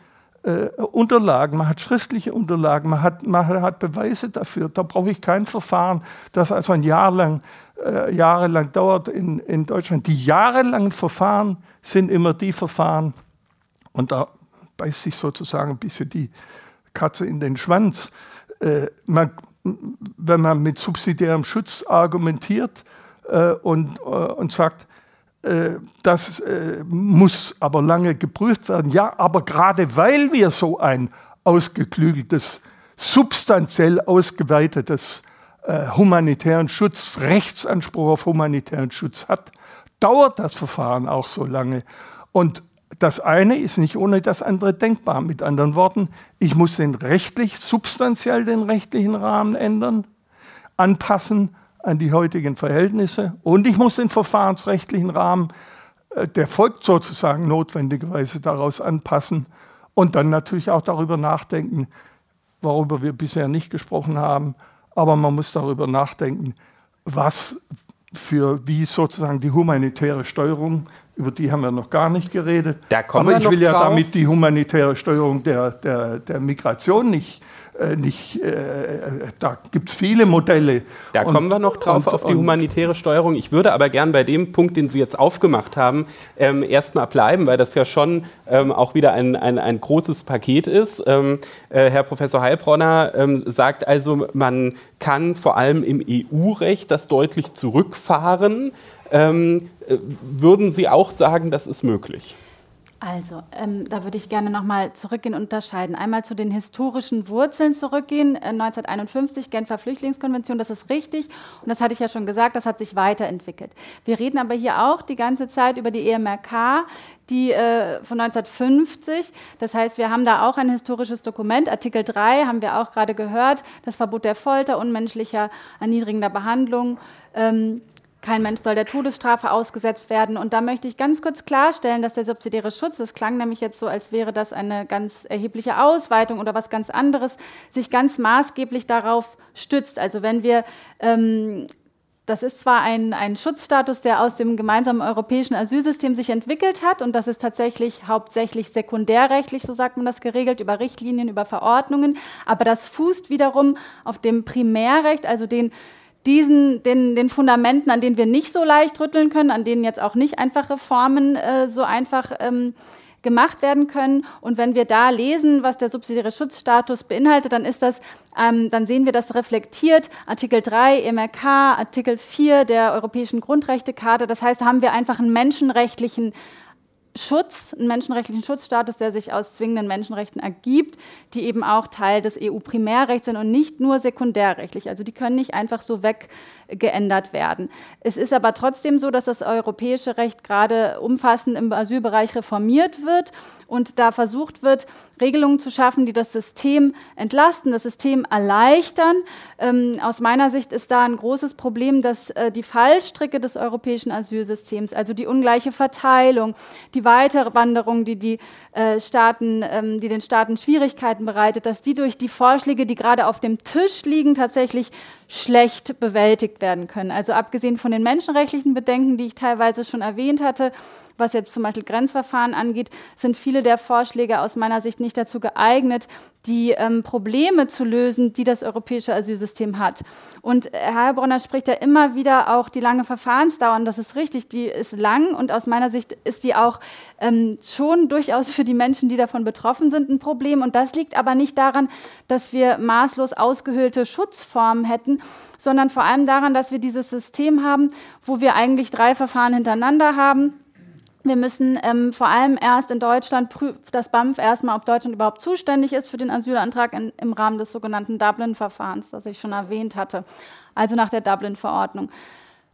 äh, Unterlagen, man hat schriftliche Unterlagen, man hat, man hat Beweise dafür. Da brauche ich kein Verfahren, das also ein Jahr lang, äh, jahrelang dauert in, in Deutschland. Die jahrelangen Verfahren sind immer die Verfahren, und da beißt sich sozusagen ein bisschen die Katze in den Schwanz. Äh, man, wenn man mit subsidiärem Schutz argumentiert äh, und, äh, und sagt, äh, das äh, muss aber lange geprüft werden. Ja, aber gerade weil wir so ein ausgeklügeltes, substanziell ausgeweitetes äh, humanitären Schutz, Rechtsanspruch auf humanitären Schutz hat, dauert das Verfahren auch so lange. Und das eine ist nicht ohne das andere denkbar. Mit anderen Worten, ich muss den rechtlich, substanziell den rechtlichen Rahmen ändern, anpassen an die heutigen Verhältnisse und ich muss den verfahrensrechtlichen Rahmen, äh, der folgt sozusagen notwendigerweise daraus anpassen und dann natürlich auch darüber nachdenken, worüber wir bisher nicht gesprochen haben, aber man muss darüber nachdenken, was für wie sozusagen die humanitäre Steuerung, über die haben wir noch gar nicht geredet. aber ich will ja drauf. damit die humanitäre Steuerung der, der, der Migration nicht äh, nicht, äh, da gibt es viele Modelle. Da und, kommen wir noch drauf und, auf die humanitäre Steuerung. Ich würde aber gern bei dem Punkt, den Sie jetzt aufgemacht haben, ähm, erstmal bleiben, weil das ja schon ähm, auch wieder ein, ein, ein großes Paket ist. Ähm, äh, Herr Professor Heilbronner ähm, sagt also, man kann vor allem im EU-Recht das deutlich zurückfahren. Ähm, äh, würden Sie auch sagen, das ist möglich? Also, ähm, da würde ich gerne nochmal zurückgehen und unterscheiden. Einmal zu den historischen Wurzeln zurückgehen. Äh, 1951, Genfer Flüchtlingskonvention, das ist richtig. Und das hatte ich ja schon gesagt, das hat sich weiterentwickelt. Wir reden aber hier auch die ganze Zeit über die EMRK, die äh, von 1950. Das heißt, wir haben da auch ein historisches Dokument. Artikel 3 haben wir auch gerade gehört. Das Verbot der Folter, unmenschlicher, erniedrigender Behandlung. Ähm, kein Mensch soll der Todesstrafe ausgesetzt werden. Und da möchte ich ganz kurz klarstellen, dass der subsidiäre Schutz, das klang nämlich jetzt so, als wäre das eine ganz erhebliche Ausweitung oder was ganz anderes, sich ganz maßgeblich darauf stützt. Also wenn wir ähm, das ist zwar ein, ein Schutzstatus, der aus dem gemeinsamen europäischen Asylsystem sich entwickelt hat und das ist tatsächlich hauptsächlich sekundärrechtlich, so sagt man das, geregelt, über Richtlinien, über Verordnungen, aber das fußt wiederum auf dem Primärrecht, also den diesen, den, den Fundamenten, an denen wir nicht so leicht rütteln können, an denen jetzt auch nicht einfach Reformen äh, so einfach ähm, gemacht werden können. Und wenn wir da lesen, was der subsidiäre Schutzstatus beinhaltet, dann ist das, ähm, dann sehen wir das reflektiert. Artikel 3 MRK, Artikel 4 der Europäischen Grundrechtecharta. Das heißt, haben wir einfach einen menschenrechtlichen Schutz, einen menschenrechtlichen Schutzstatus, der sich aus zwingenden Menschenrechten ergibt, die eben auch Teil des EU-Primärrechts sind und nicht nur sekundärrechtlich. Also die können nicht einfach so weggeändert werden. Es ist aber trotzdem so, dass das europäische Recht gerade umfassend im Asylbereich reformiert wird und da versucht wird, Regelungen zu schaffen, die das System entlasten, das System erleichtern. Ähm, aus meiner Sicht ist da ein großes Problem, dass äh, die Fallstricke des europäischen Asylsystems, also die ungleiche Verteilung, die die Weiterwanderung, die, die, äh, Staaten, ähm, die den Staaten Schwierigkeiten bereitet, dass die durch die Vorschläge, die gerade auf dem Tisch liegen, tatsächlich schlecht bewältigt werden können. Also abgesehen von den menschenrechtlichen Bedenken, die ich teilweise schon erwähnt hatte, was jetzt zum Beispiel Grenzverfahren angeht, sind viele der Vorschläge aus meiner Sicht nicht dazu geeignet, die ähm, Probleme zu lösen, die das europäische Asylsystem hat. Und Herr Heilbronner spricht ja immer wieder auch die lange Verfahrensdauer, und das ist richtig, die ist lang und aus meiner Sicht ist die auch ähm, schon durchaus für die Menschen, die davon betroffen sind, ein Problem. Und das liegt aber nicht daran, dass wir maßlos ausgehöhlte Schutzformen hätten, sondern vor allem daran, dass wir dieses System haben, wo wir eigentlich drei Verfahren hintereinander haben wir müssen ähm, vor allem erst in Deutschland das BAMF erstmal, ob Deutschland überhaupt zuständig ist für den Asylantrag in, im Rahmen des sogenannten Dublin-Verfahrens, das ich schon erwähnt hatte, also nach der Dublin-Verordnung.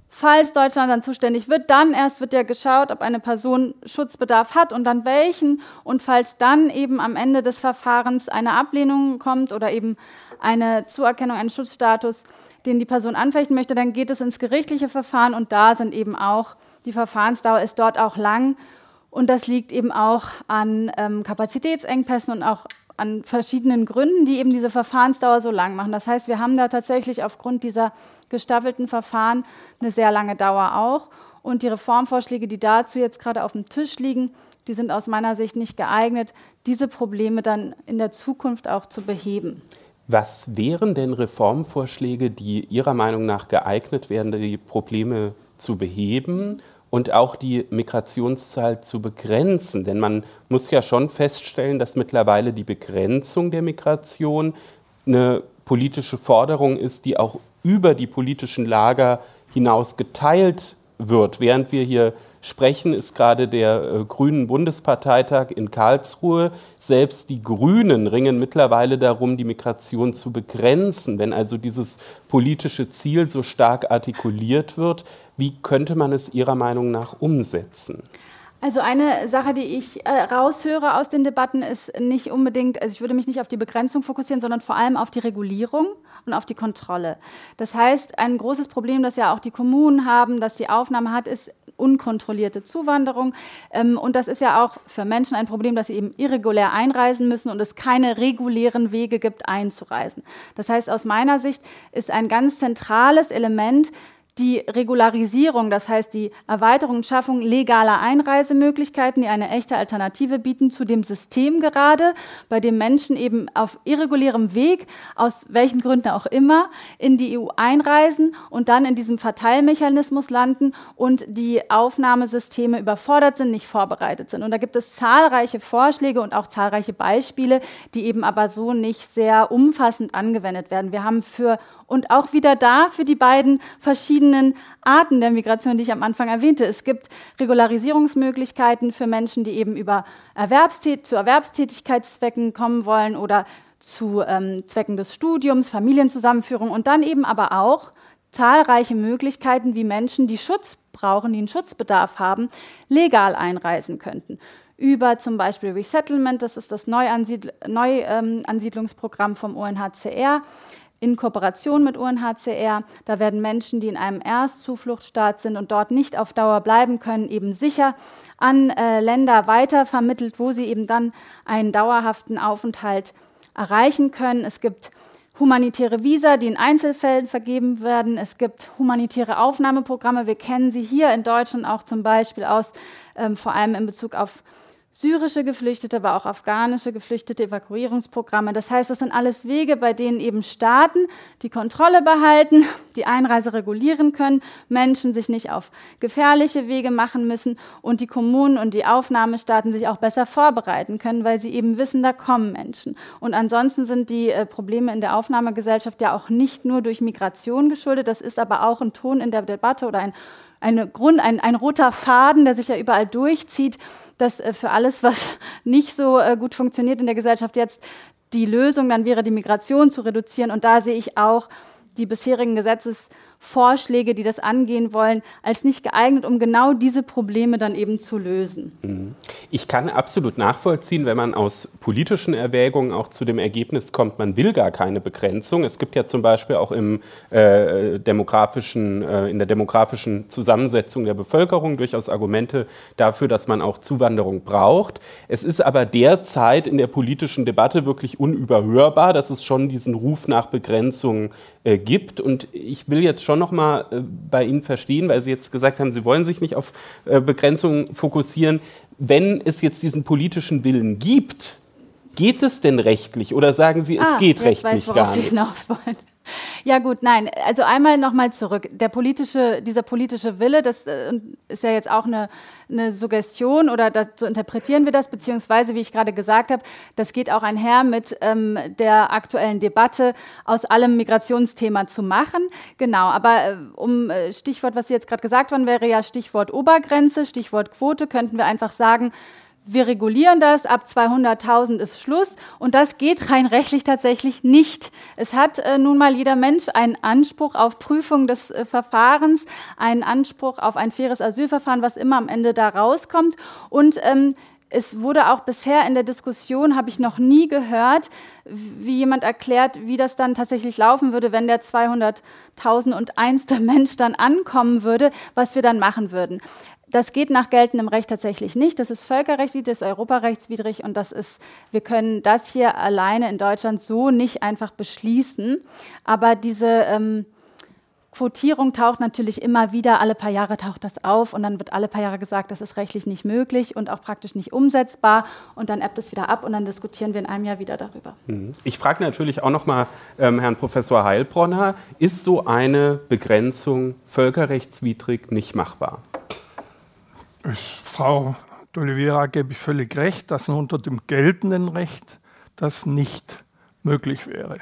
Falls Deutschland dann zuständig wird, dann erst wird ja geschaut, ob eine Person Schutzbedarf hat und dann welchen. Und falls dann eben am Ende des Verfahrens eine Ablehnung kommt oder eben eine Zuerkennung eines Schutzstatus, den die Person anfechten möchte, dann geht es ins gerichtliche Verfahren und da sind eben auch die Verfahrensdauer ist dort auch lang und das liegt eben auch an ähm, Kapazitätsengpässen und auch an verschiedenen Gründen, die eben diese Verfahrensdauer so lang machen. Das heißt, wir haben da tatsächlich aufgrund dieser gestaffelten Verfahren eine sehr lange Dauer auch. Und die Reformvorschläge, die dazu jetzt gerade auf dem Tisch liegen, die sind aus meiner Sicht nicht geeignet, diese Probleme dann in der Zukunft auch zu beheben. Was wären denn Reformvorschläge, die Ihrer Meinung nach geeignet wären, die Probleme zu beheben und auch die Migrationszahl zu begrenzen. Denn man muss ja schon feststellen, dass mittlerweile die Begrenzung der Migration eine politische Forderung ist, die auch über die politischen Lager hinaus geteilt wird. Während wir hier sprechen, ist gerade der äh, Grünen Bundesparteitag in Karlsruhe. Selbst die Grünen ringen mittlerweile darum, die Migration zu begrenzen. Wenn also dieses politische Ziel so stark artikuliert wird, wie könnte man es Ihrer Meinung nach umsetzen? Also eine Sache, die ich äh, raushöre aus den Debatten, ist nicht unbedingt, also ich würde mich nicht auf die Begrenzung fokussieren, sondern vor allem auf die Regulierung und auf die Kontrolle. Das heißt, ein großes Problem, das ja auch die Kommunen haben, dass die Aufnahme hat, ist unkontrollierte Zuwanderung. Ähm, und das ist ja auch für Menschen ein Problem, dass sie eben irregulär einreisen müssen und es keine regulären Wege gibt, einzureisen. Das heißt, aus meiner Sicht ist ein ganz zentrales Element, die Regularisierung, das heißt die Erweiterung und Schaffung legaler Einreisemöglichkeiten, die eine echte Alternative bieten zu dem System gerade, bei dem Menschen eben auf irregulärem Weg, aus welchen Gründen auch immer, in die EU einreisen und dann in diesem Verteilmechanismus landen und die Aufnahmesysteme überfordert sind, nicht vorbereitet sind. Und da gibt es zahlreiche Vorschläge und auch zahlreiche Beispiele, die eben aber so nicht sehr umfassend angewendet werden. Wir haben für und auch wieder da für die beiden verschiedenen Arten der Migration, die ich am Anfang erwähnte. Es gibt Regularisierungsmöglichkeiten für Menschen, die eben über Erwerbstät zu Erwerbstätigkeitszwecken kommen wollen oder zu ähm, Zwecken des Studiums, Familienzusammenführung und dann eben aber auch zahlreiche Möglichkeiten, wie Menschen, die Schutz brauchen, die einen Schutzbedarf haben, legal einreisen könnten über zum Beispiel Resettlement, das ist das Neuansiedlungsprogramm vom UNHCR, in Kooperation mit UNHCR. Da werden Menschen, die in einem Erstzufluchtsstaat sind und dort nicht auf Dauer bleiben können, eben sicher an äh, Länder weitervermittelt, wo sie eben dann einen dauerhaften Aufenthalt erreichen können. Es gibt humanitäre Visa, die in Einzelfällen vergeben werden. Es gibt humanitäre Aufnahmeprogramme. Wir kennen sie hier in Deutschland auch zum Beispiel aus, ähm, vor allem in Bezug auf syrische Geflüchtete, aber auch afghanische Geflüchtete, Evakuierungsprogramme. Das heißt, das sind alles Wege, bei denen eben Staaten die Kontrolle behalten, die Einreise regulieren können, Menschen sich nicht auf gefährliche Wege machen müssen und die Kommunen und die Aufnahmestaaten sich auch besser vorbereiten können, weil sie eben wissen, da kommen Menschen. Und ansonsten sind die äh, Probleme in der Aufnahmegesellschaft ja auch nicht nur durch Migration geschuldet, das ist aber auch ein Ton in der Debatte oder ein eine Grund, ein, ein roter Faden, der sich ja überall durchzieht, dass äh, für alles, was <laughs> nicht so äh, gut funktioniert in der Gesellschaft jetzt, die Lösung dann wäre, die Migration zu reduzieren. Und da sehe ich auch die bisherigen Gesetzes Vorschläge, die das angehen wollen, als nicht geeignet, um genau diese Probleme dann eben zu lösen. Mhm. Ich kann absolut nachvollziehen, wenn man aus politischen Erwägungen auch zu dem Ergebnis kommt, man will gar keine Begrenzung. Es gibt ja zum Beispiel auch im, äh, demografischen, äh, in der demografischen Zusammensetzung der Bevölkerung durchaus Argumente dafür, dass man auch Zuwanderung braucht. Es ist aber derzeit in der politischen Debatte wirklich unüberhörbar, dass es schon diesen Ruf nach Begrenzung äh, gibt. Und ich will jetzt schon noch mal äh, bei Ihnen verstehen, weil Sie jetzt gesagt haben, Sie wollen sich nicht auf äh, Begrenzungen fokussieren. Wenn es jetzt diesen politischen Willen gibt, geht es denn rechtlich oder sagen Sie, es ah, geht rechtlich weiß, gar nicht? Sie hinaus wollen. Ja gut, nein. Also einmal nochmal zurück. Der politische, dieser politische Wille, das äh, ist ja jetzt auch eine, eine Suggestion oder so interpretieren wir das, beziehungsweise, wie ich gerade gesagt habe, das geht auch einher mit ähm, der aktuellen Debatte, aus allem Migrationsthema zu machen. Genau, aber äh, um äh, Stichwort, was jetzt gerade gesagt worden wäre, ja Stichwort Obergrenze, Stichwort Quote, könnten wir einfach sagen, wir regulieren das, ab 200.000 ist Schluss und das geht rein rechtlich tatsächlich nicht. Es hat äh, nun mal jeder Mensch einen Anspruch auf Prüfung des äh, Verfahrens, einen Anspruch auf ein faires Asylverfahren, was immer am Ende da rauskommt und ähm, es wurde auch bisher in der Diskussion, habe ich noch nie gehört, wie jemand erklärt, wie das dann tatsächlich laufen würde, wenn der 200.000 und einste Mensch dann ankommen würde, was wir dann machen würden. Das geht nach geltendem Recht tatsächlich nicht. Das ist völkerrechtlich, das ist europarechtswidrig und das ist, wir können das hier alleine in Deutschland so nicht einfach beschließen. Aber diese ähm, Quotierung taucht natürlich immer wieder, alle paar Jahre taucht das auf und dann wird alle paar Jahre gesagt, das ist rechtlich nicht möglich und auch praktisch nicht umsetzbar und dann ebbt es wieder ab und dann diskutieren wir in einem Jahr wieder darüber. Mhm. Ich frage natürlich auch noch mal ähm, Herrn Professor Heilbronner, ist so eine Begrenzung völkerrechtswidrig nicht machbar? Frau d'Oliveira gebe ich völlig recht, dass unter dem geltenden Recht das nicht möglich wäre.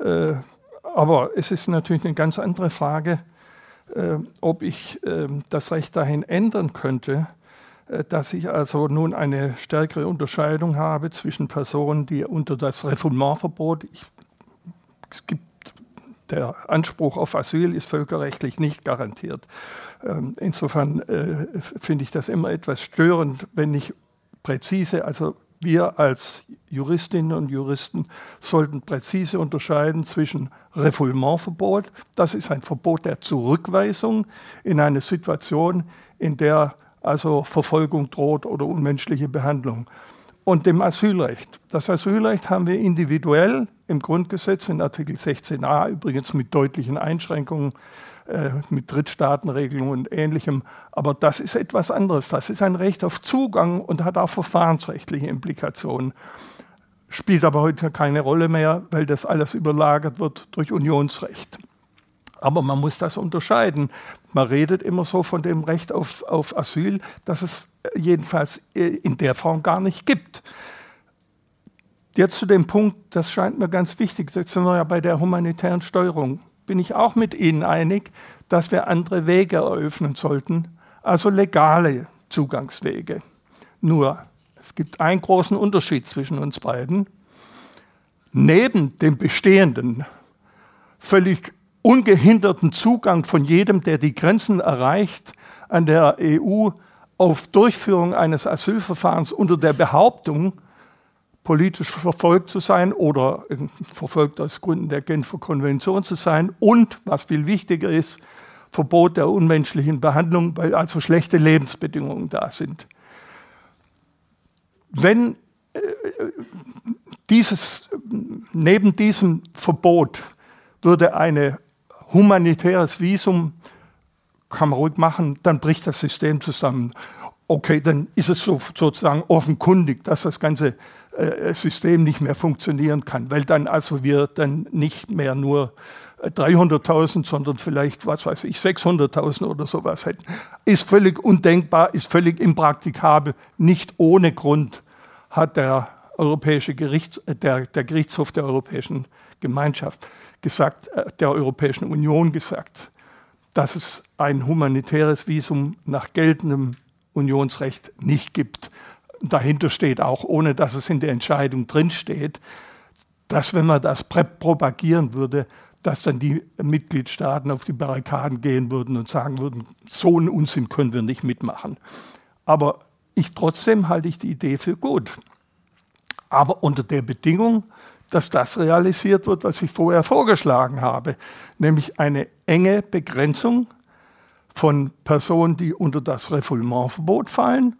Äh, aber es ist natürlich eine ganz andere Frage, äh, ob ich äh, das Recht dahin ändern könnte, äh, dass ich also nun eine stärkere Unterscheidung habe zwischen Personen, die unter das Refoulementverbot, ich, es gibt der Anspruch auf Asyl ist völkerrechtlich nicht garantiert. Ähm, insofern äh, finde ich das immer etwas störend, wenn ich präzise, also wir als Juristinnen und Juristen sollten präzise unterscheiden zwischen Refoulementverbot, das ist ein Verbot der Zurückweisung in eine Situation, in der also Verfolgung droht oder unmenschliche Behandlung und dem Asylrecht. Das Asylrecht haben wir individuell im Grundgesetz in Artikel 16a, übrigens mit deutlichen Einschränkungen, äh, mit Drittstaatenregelungen und Ähnlichem. Aber das ist etwas anderes. Das ist ein Recht auf Zugang und hat auch verfahrensrechtliche Implikationen. Spielt aber heute keine Rolle mehr, weil das alles überlagert wird durch Unionsrecht. Aber man muss das unterscheiden. Man redet immer so von dem Recht auf, auf Asyl, das es jedenfalls äh, in der Form gar nicht gibt. Jetzt zu dem Punkt, das scheint mir ganz wichtig, jetzt sind wir ja bei der humanitären Steuerung, bin ich auch mit Ihnen einig, dass wir andere Wege eröffnen sollten, also legale Zugangswege. Nur, es gibt einen großen Unterschied zwischen uns beiden. Neben dem bestehenden, völlig ungehinderten Zugang von jedem, der die Grenzen erreicht, an der EU auf Durchführung eines Asylverfahrens unter der Behauptung, politisch verfolgt zu sein oder verfolgt aus Gründen der Genfer Konvention zu sein und, was viel wichtiger ist, Verbot der unmenschlichen Behandlung, weil also schlechte Lebensbedingungen da sind. Wenn äh, dieses, neben diesem Verbot würde ein humanitäres Visum kann man ruhig machen, dann bricht das System zusammen. okay, dann ist es so, sozusagen offenkundig, dass das ganze äh, System nicht mehr funktionieren kann, weil dann also wir dann nicht mehr nur 300.000, äh, sondern vielleicht, was weiß ich, 600.000 oder sowas hätten. Ist völlig undenkbar, ist völlig impraktikabel. Nicht ohne Grund hat der Europäische Gerichts, äh, der, der Gerichtshof der Europäischen Gemeinschaft gesagt, der Europäischen Union gesagt, dass es ein humanitäres Visum nach geltendem Unionsrecht nicht gibt. Dahinter steht auch, ohne dass es in der Entscheidung drinsteht, dass wenn man das propagieren würde, dass dann die Mitgliedstaaten auf die Barrikaden gehen würden und sagen würden, so einen Unsinn können wir nicht mitmachen. Aber ich trotzdem halte ich die Idee für gut. Aber unter der Bedingung, dass das realisiert wird, was ich vorher vorgeschlagen habe, nämlich eine enge Begrenzung von Personen, die unter das Refoulementverbot fallen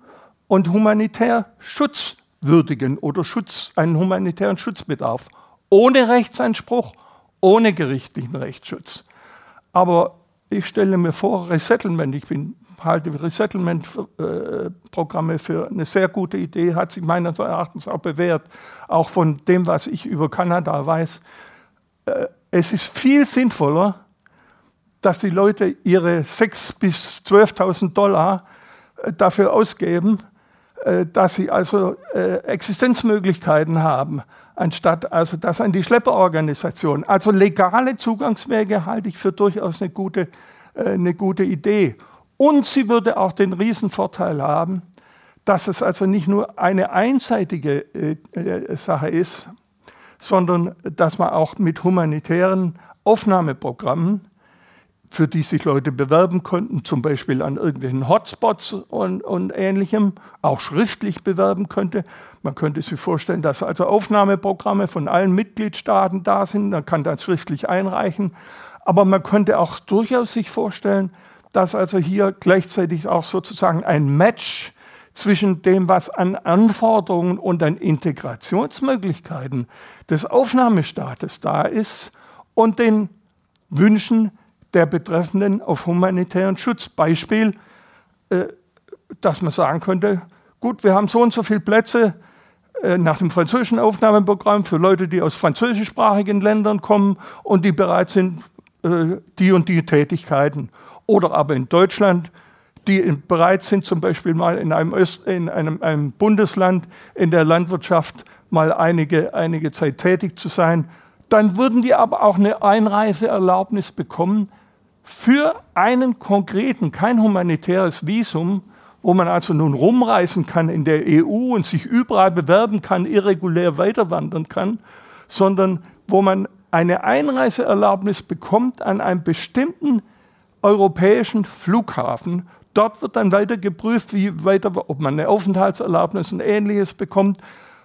und humanitär schutzwürdigen oder Schutz, einen humanitären Schutzbedarf, ohne Rechtsanspruch, ohne gerichtlichen Rechtsschutz. Aber ich stelle mir vor, Resettlement, ich bin, halte Resettlement-Programme für eine sehr gute Idee, hat sich meines Erachtens auch bewährt, auch von dem, was ich über Kanada weiß. Äh, es ist viel sinnvoller, dass die Leute ihre 6.000 bis 12.000 Dollar äh, dafür ausgeben, äh, dass sie also Existenzmöglichkeiten haben, anstatt also das an die Schlepperorganisation. Also legale Zugangswege halte ich für durchaus eine gute, eine gute Idee. Und sie würde auch den Riesenvorteil haben, dass es also nicht nur eine einseitige Sache ist, sondern dass man auch mit humanitären Aufnahmeprogrammen für die sich Leute bewerben konnten, zum Beispiel an irgendwelchen Hotspots und, und Ähnlichem, auch schriftlich bewerben könnte. Man könnte sich vorstellen, dass also Aufnahmeprogramme von allen Mitgliedstaaten da sind, man kann das schriftlich einreichen. Aber man könnte auch durchaus sich vorstellen, dass also hier gleichzeitig auch sozusagen ein Match zwischen dem, was an Anforderungen und an Integrationsmöglichkeiten des Aufnahmestaates da ist und den Wünschen der Betreffenden auf humanitären Schutz. Beispiel, äh, dass man sagen könnte, gut, wir haben so und so viele Plätze äh, nach dem französischen Aufnahmeprogramm für Leute, die aus französischsprachigen Ländern kommen und die bereit sind, äh, die und die Tätigkeiten. Oder aber in Deutschland, die bereit sind, zum Beispiel mal in einem, Öst, in einem, einem Bundesland in der Landwirtschaft mal einige, einige Zeit tätig zu sein. Dann würden die aber auch eine Einreiseerlaubnis bekommen, für einen konkreten, kein humanitäres Visum, wo man also nun rumreisen kann in der EU und sich überall bewerben kann, irregulär weiterwandern kann, sondern wo man eine Einreiseerlaubnis bekommt an einem bestimmten europäischen Flughafen. Dort wird dann weiter geprüft, wie weiter, ob man eine Aufenthaltserlaubnis und ähnliches bekommt,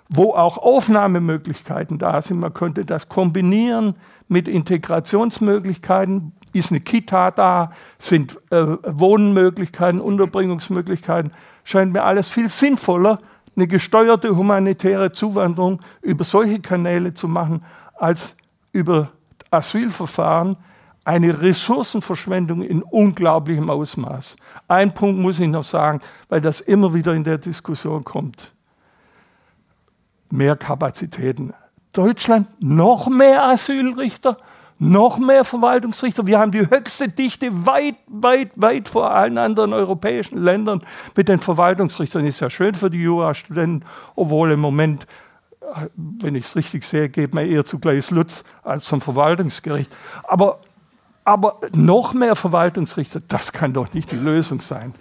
wo auch Aufnahmemöglichkeiten da sind. Man könnte das kombinieren mit Integrationsmöglichkeiten, ist eine Kita da, sind äh, Wohnmöglichkeiten, Unterbringungsmöglichkeiten, scheint mir alles viel sinnvoller, eine gesteuerte humanitäre Zuwanderung über solche Kanäle zu machen, als über Asylverfahren eine Ressourcenverschwendung in unglaublichem Ausmaß. Ein Punkt muss ich noch sagen, weil das immer wieder in der Diskussion kommt. Mehr Kapazitäten. Deutschland noch mehr Asylrichter, noch mehr Verwaltungsrichter. Wir haben die höchste Dichte weit, weit, weit vor allen anderen europäischen Ländern mit den Verwaltungsrichtern. Ist ja schön für die Jurastudenten, obwohl im Moment, wenn ich es richtig sehe, geht man eher zu Gleis Lutz als zum Verwaltungsgericht. Aber, aber noch mehr Verwaltungsrichter, das kann doch nicht die Lösung sein.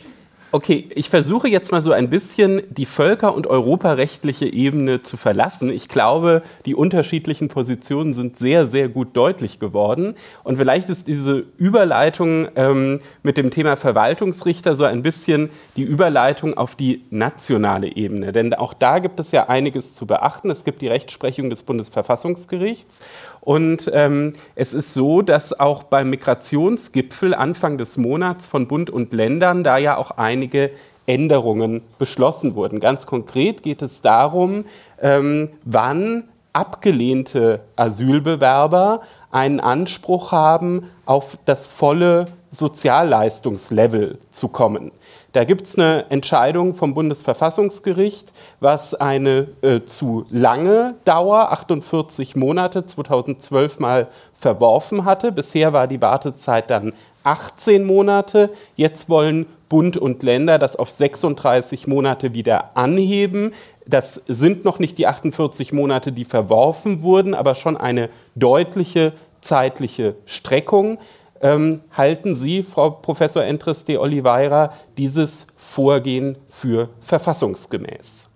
Okay, ich versuche jetzt mal so ein bisschen die völker- und europarechtliche Ebene zu verlassen. Ich glaube, die unterschiedlichen Positionen sind sehr, sehr gut deutlich geworden. Und vielleicht ist diese Überleitung ähm, mit dem Thema Verwaltungsrichter so ein bisschen die Überleitung auf die nationale Ebene. Denn auch da gibt es ja einiges zu beachten. Es gibt die Rechtsprechung des Bundesverfassungsgerichts und ähm, es ist so, dass auch beim Migrationsgipfel Anfang des Monats von Bund und Ländern da ja auch einige Änderungen beschlossen wurden. Ganz konkret geht es darum, ähm, wann abgelehnte Asylbewerber einen Anspruch haben auf das volle Sozialleistungslevel zu kommen. Da gibt es eine Entscheidung vom Bundesverfassungsgericht, was eine äh, zu lange Dauer, 48 Monate, 2012 mal verworfen hatte. Bisher war die Wartezeit dann 18 Monate. Jetzt wollen Bund und Länder das auf 36 Monate wieder anheben. Das sind noch nicht die 48 Monate, die verworfen wurden, aber schon eine deutliche zeitliche Streckung. Ähm, halten Sie, Frau Professor Entres de Oliveira, dieses Vorgehen für verfassungsgemäß?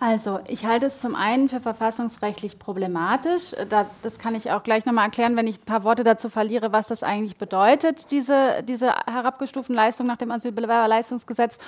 Also, ich halte es zum einen für verfassungsrechtlich problematisch. das kann ich auch gleich nochmal erklären, wenn ich ein paar Worte dazu verliere, was das eigentlich bedeutet, diese, diese herabgestuften Leistungen nach dem Asylbewerberleistungsgesetz.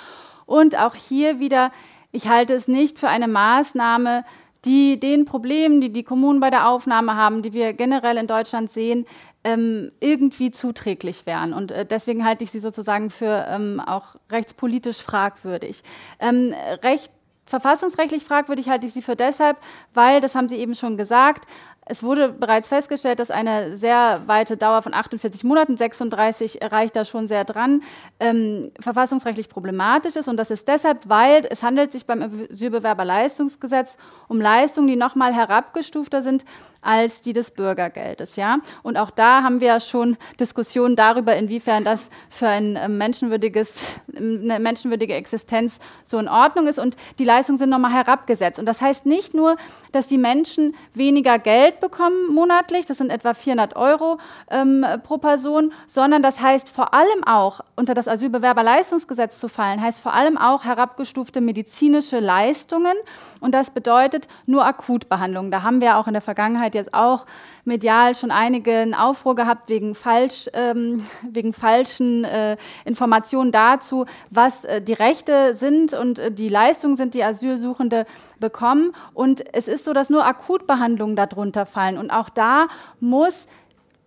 Und auch hier wieder, ich halte es nicht für eine Maßnahme, die den Problemen, die die Kommunen bei der Aufnahme haben, die wir generell in Deutschland sehen, ähm, irgendwie zuträglich wären. Und äh, deswegen halte ich sie sozusagen für ähm, auch rechtspolitisch fragwürdig. Ähm, recht verfassungsrechtlich fragwürdig halte ich sie für deshalb, weil, das haben Sie eben schon gesagt, es wurde bereits festgestellt, dass eine sehr weite Dauer von 48 Monaten, 36 reicht da schon sehr dran, ähm, verfassungsrechtlich problematisch ist. Und das ist deshalb, weil es handelt sich beim Asylbewerberleistungsgesetz um Leistungen, die nochmal herabgestufter sind als die des Bürgergeldes. Ja? Und auch da haben wir schon Diskussionen darüber, inwiefern das für ein äh, menschenwürdiges, <laughs> eine menschenwürdige Existenz so in Ordnung ist. Und die Leistungen sind nochmal herabgesetzt. Und das heißt nicht nur, dass die Menschen weniger Geld Geld bekommen monatlich, das sind etwa 400 Euro ähm, pro Person, sondern das heißt vor allem auch, unter das Asylbewerberleistungsgesetz zu fallen, heißt vor allem auch herabgestufte medizinische Leistungen und das bedeutet nur Akutbehandlung. Da haben wir auch in der Vergangenheit jetzt auch medial schon einige Aufruhr gehabt wegen, falsch, ähm, wegen falschen äh, Informationen dazu, was äh, die Rechte sind und äh, die Leistungen sind, die Asylsuchende bekommen. Und es ist so, dass nur Akutbehandlungen darunter fallen. Und auch da muss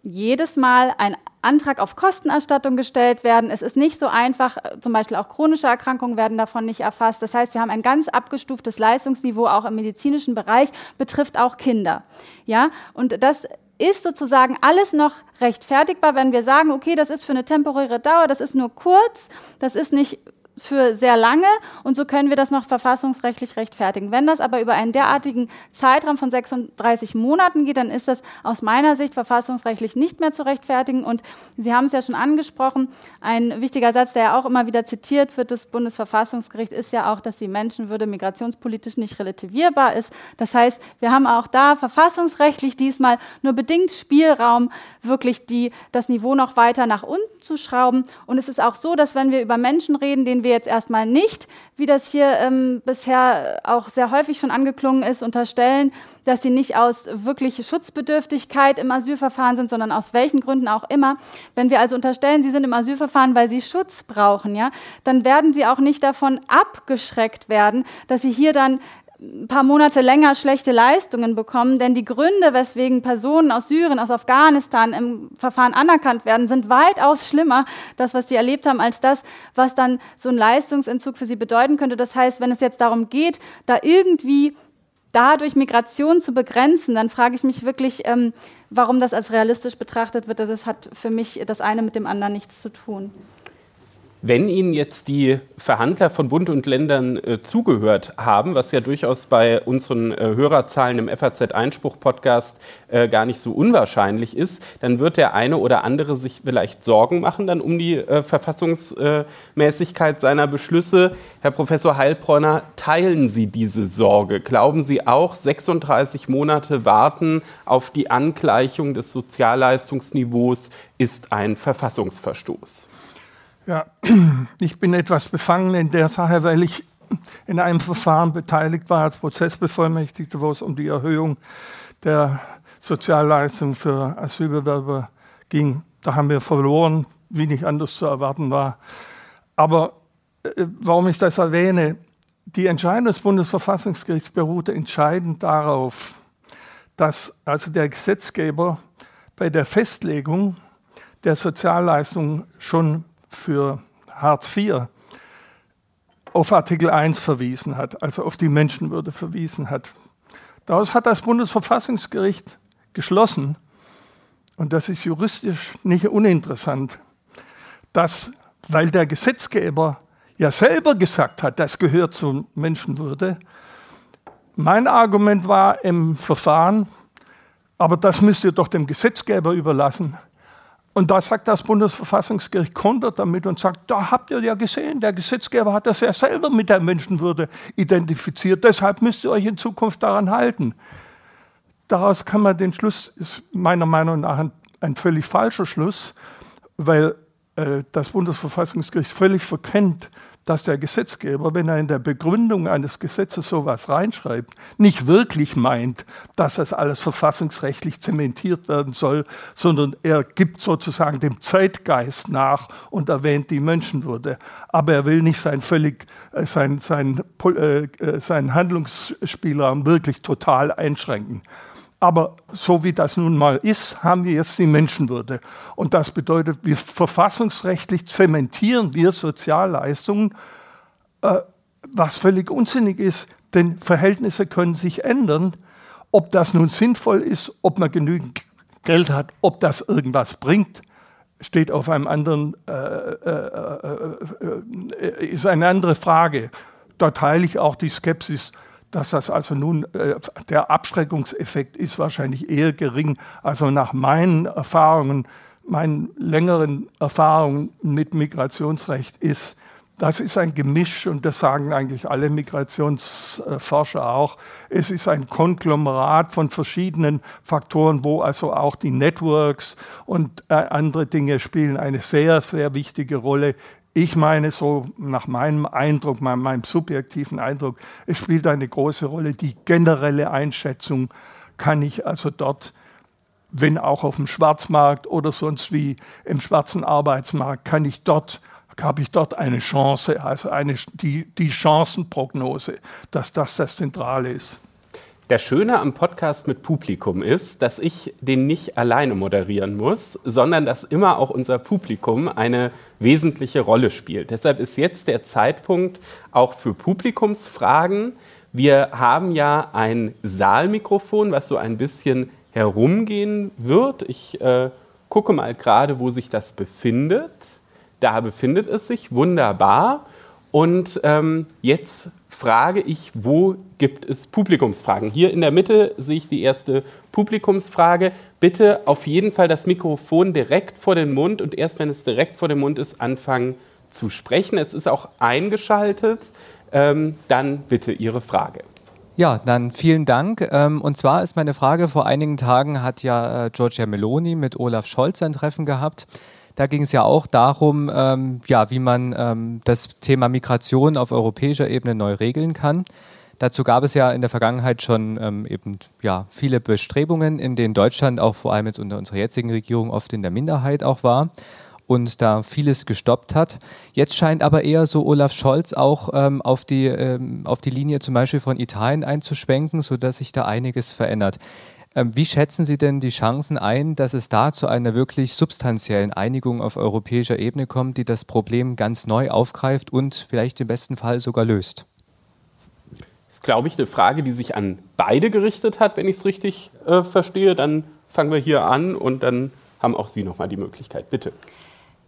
jedes Mal ein Antrag auf Kostenerstattung gestellt werden. Es ist nicht so einfach, zum Beispiel auch chronische Erkrankungen werden davon nicht erfasst. Das heißt, wir haben ein ganz abgestuftes Leistungsniveau auch im medizinischen Bereich, betrifft auch Kinder. Ja, und das ist sozusagen alles noch rechtfertigbar, wenn wir sagen, okay, das ist für eine temporäre Dauer, das ist nur kurz, das ist nicht für sehr lange und so können wir das noch verfassungsrechtlich rechtfertigen. Wenn das aber über einen derartigen Zeitraum von 36 Monaten geht, dann ist das aus meiner Sicht verfassungsrechtlich nicht mehr zu rechtfertigen. Und Sie haben es ja schon angesprochen, ein wichtiger Satz, der ja auch immer wieder zitiert wird des Bundesverfassungsgerichts, ist ja auch, dass die Menschenwürde migrationspolitisch nicht relativierbar ist. Das heißt, wir haben auch da verfassungsrechtlich diesmal nur bedingt Spielraum, wirklich die, das Niveau noch weiter nach unten zu schrauben. Und es ist auch so, dass wenn wir über Menschen reden, denen wir wir jetzt erstmal nicht, wie das hier ähm, bisher auch sehr häufig schon angeklungen ist, unterstellen, dass sie nicht aus wirklich Schutzbedürftigkeit im Asylverfahren sind, sondern aus welchen Gründen auch immer. Wenn wir also unterstellen, sie sind im Asylverfahren, weil sie Schutz brauchen, ja, dann werden sie auch nicht davon abgeschreckt werden, dass sie hier dann ein paar Monate länger schlechte Leistungen bekommen, denn die Gründe, weswegen Personen aus Syrien, aus Afghanistan im Verfahren anerkannt werden, sind weitaus schlimmer, das, was die erlebt haben, als das, was dann so ein Leistungsentzug für sie bedeuten könnte. Das heißt, wenn es jetzt darum geht, da irgendwie dadurch Migration zu begrenzen, dann frage ich mich wirklich, ähm, warum das als realistisch betrachtet wird. Das hat für mich das eine mit dem anderen nichts zu tun. Wenn Ihnen jetzt die Verhandler von Bund und Ländern äh, zugehört haben, was ja durchaus bei unseren äh, Hörerzahlen im FAZ-Einspruch-Podcast äh, gar nicht so unwahrscheinlich ist, dann wird der eine oder andere sich vielleicht Sorgen machen dann um die äh, Verfassungsmäßigkeit seiner Beschlüsse. Herr Professor Heilbronner, teilen Sie diese Sorge? Glauben Sie auch, 36 Monate warten auf die Angleichung des Sozialleistungsniveaus ist ein Verfassungsverstoß? Ja, <clears throat> ich bin etwas befangen in der Sache, weil ich in einem Verfahren beteiligt war als Prozessbevollmächtigter, wo es um die Erhöhung der Sozialleistung für Asylbewerber ging. Da haben wir verloren, wie nicht anders zu erwarten war. Aber äh, warum ich das erwähne, die Entscheidung des Bundesverfassungsgerichts beruhte entscheidend darauf, dass also der Gesetzgeber bei der Festlegung der Sozialleistung schon für Hartz IV auf Artikel 1 verwiesen hat, also auf die Menschenwürde verwiesen hat. Daraus hat das Bundesverfassungsgericht geschlossen, und das ist juristisch nicht uninteressant, dass, weil der Gesetzgeber ja selber gesagt hat, das gehört zur Menschenwürde, mein Argument war im Verfahren, aber das müsst ihr doch dem Gesetzgeber überlassen. Und da sagt das Bundesverfassungsgericht kontert damit und sagt, da habt ihr ja gesehen, der Gesetzgeber hat das ja selber mit der Menschenwürde identifiziert, deshalb müsst ihr euch in Zukunft daran halten. Daraus kann man den Schluss, ist meiner Meinung nach ein, ein völlig falscher Schluss, weil äh, das Bundesverfassungsgericht völlig verkennt, dass der Gesetzgeber, wenn er in der Begründung eines Gesetzes sowas reinschreibt, nicht wirklich meint, dass das alles verfassungsrechtlich zementiert werden soll, sondern er gibt sozusagen dem Zeitgeist nach und erwähnt die Menschenwürde. Aber er will nicht sein völlig, äh, sein, sein, äh, äh, sein Handlungsspielraum wirklich total einschränken. Aber so wie das nun mal ist, haben wir jetzt die Menschenwürde. Und das bedeutet, wir verfassungsrechtlich zementieren wir Sozialleistungen, äh, was völlig unsinnig ist, denn Verhältnisse können sich ändern. Ob das nun sinnvoll ist, ob man genügend Geld hat, ob das irgendwas bringt, steht auf einem anderen, äh, äh, äh, äh ist eine andere Frage. Da teile ich auch die Skepsis dass das also nun äh, der Abschreckungseffekt ist wahrscheinlich eher gering. Also nach meinen Erfahrungen, meinen längeren Erfahrungen mit Migrationsrecht ist, das ist ein Gemisch und das sagen eigentlich alle Migrationsforscher auch. Es ist ein Konglomerat von verschiedenen Faktoren, wo also auch die Networks und äh, andere Dinge spielen eine sehr, sehr wichtige Rolle ich meine so nach meinem Eindruck, meinem, meinem, subjektiven Eindruck, es spielt eine große Rolle. Die generelle Einschätzung kann ich also dort, wenn auch auf dem Schwarzmarkt oder sonst wie im schwarzen Arbeitsmarkt, kann ich dort habe ich dort eine Chance, also eine, die, die Chancenprognose, dass das das Zentrale ist. Der Schöne am Podcast mit Publikum ist, dass ich den nicht alleine moderieren muss, sondern dass immer auch unser Publikum eine wesentliche Rolle spielt. Deshalb ist jetzt der Zeitpunkt auch für Publikumsfragen. Wir haben ja ein Saalmikrofon, was so ein bisschen herumgehen wird. Ich äh, gucke mal gerade, wo sich das befindet. Da befindet es sich, wunderbar. Und ähm, jetzt frage ich, wo gibt es Publikumsfragen? Hier in der Mitte sehe ich die erste Publikumsfrage. Bitte auf jeden Fall das Mikrofon direkt vor den Mund und erst wenn es direkt vor dem Mund ist, anfangen zu sprechen. Es ist auch eingeschaltet. Ähm, dann bitte Ihre Frage. Ja, dann vielen Dank. Ähm, und zwar ist meine Frage, vor einigen Tagen hat ja äh, Giorgia Meloni mit Olaf Scholz ein Treffen gehabt. Da ging es ja auch darum, ähm, ja, wie man ähm, das Thema Migration auf europäischer Ebene neu regeln kann. Dazu gab es ja in der Vergangenheit schon ähm, eben ja, viele Bestrebungen, in denen Deutschland auch vor allem jetzt unter unserer jetzigen Regierung oft in der Minderheit auch war und da vieles gestoppt hat. Jetzt scheint aber eher so Olaf Scholz auch ähm, auf, die, ähm, auf die Linie zum Beispiel von Italien einzuschwenken, sodass sich da einiges verändert. Ähm, wie schätzen Sie denn die Chancen ein, dass es da zu einer wirklich substanziellen Einigung auf europäischer Ebene kommt, die das Problem ganz neu aufgreift und vielleicht im besten Fall sogar löst? Das ist, glaube ich, eine Frage, die sich an beide gerichtet hat, wenn ich es richtig äh, verstehe. Dann fangen wir hier an und dann haben auch Sie nochmal die Möglichkeit. Bitte.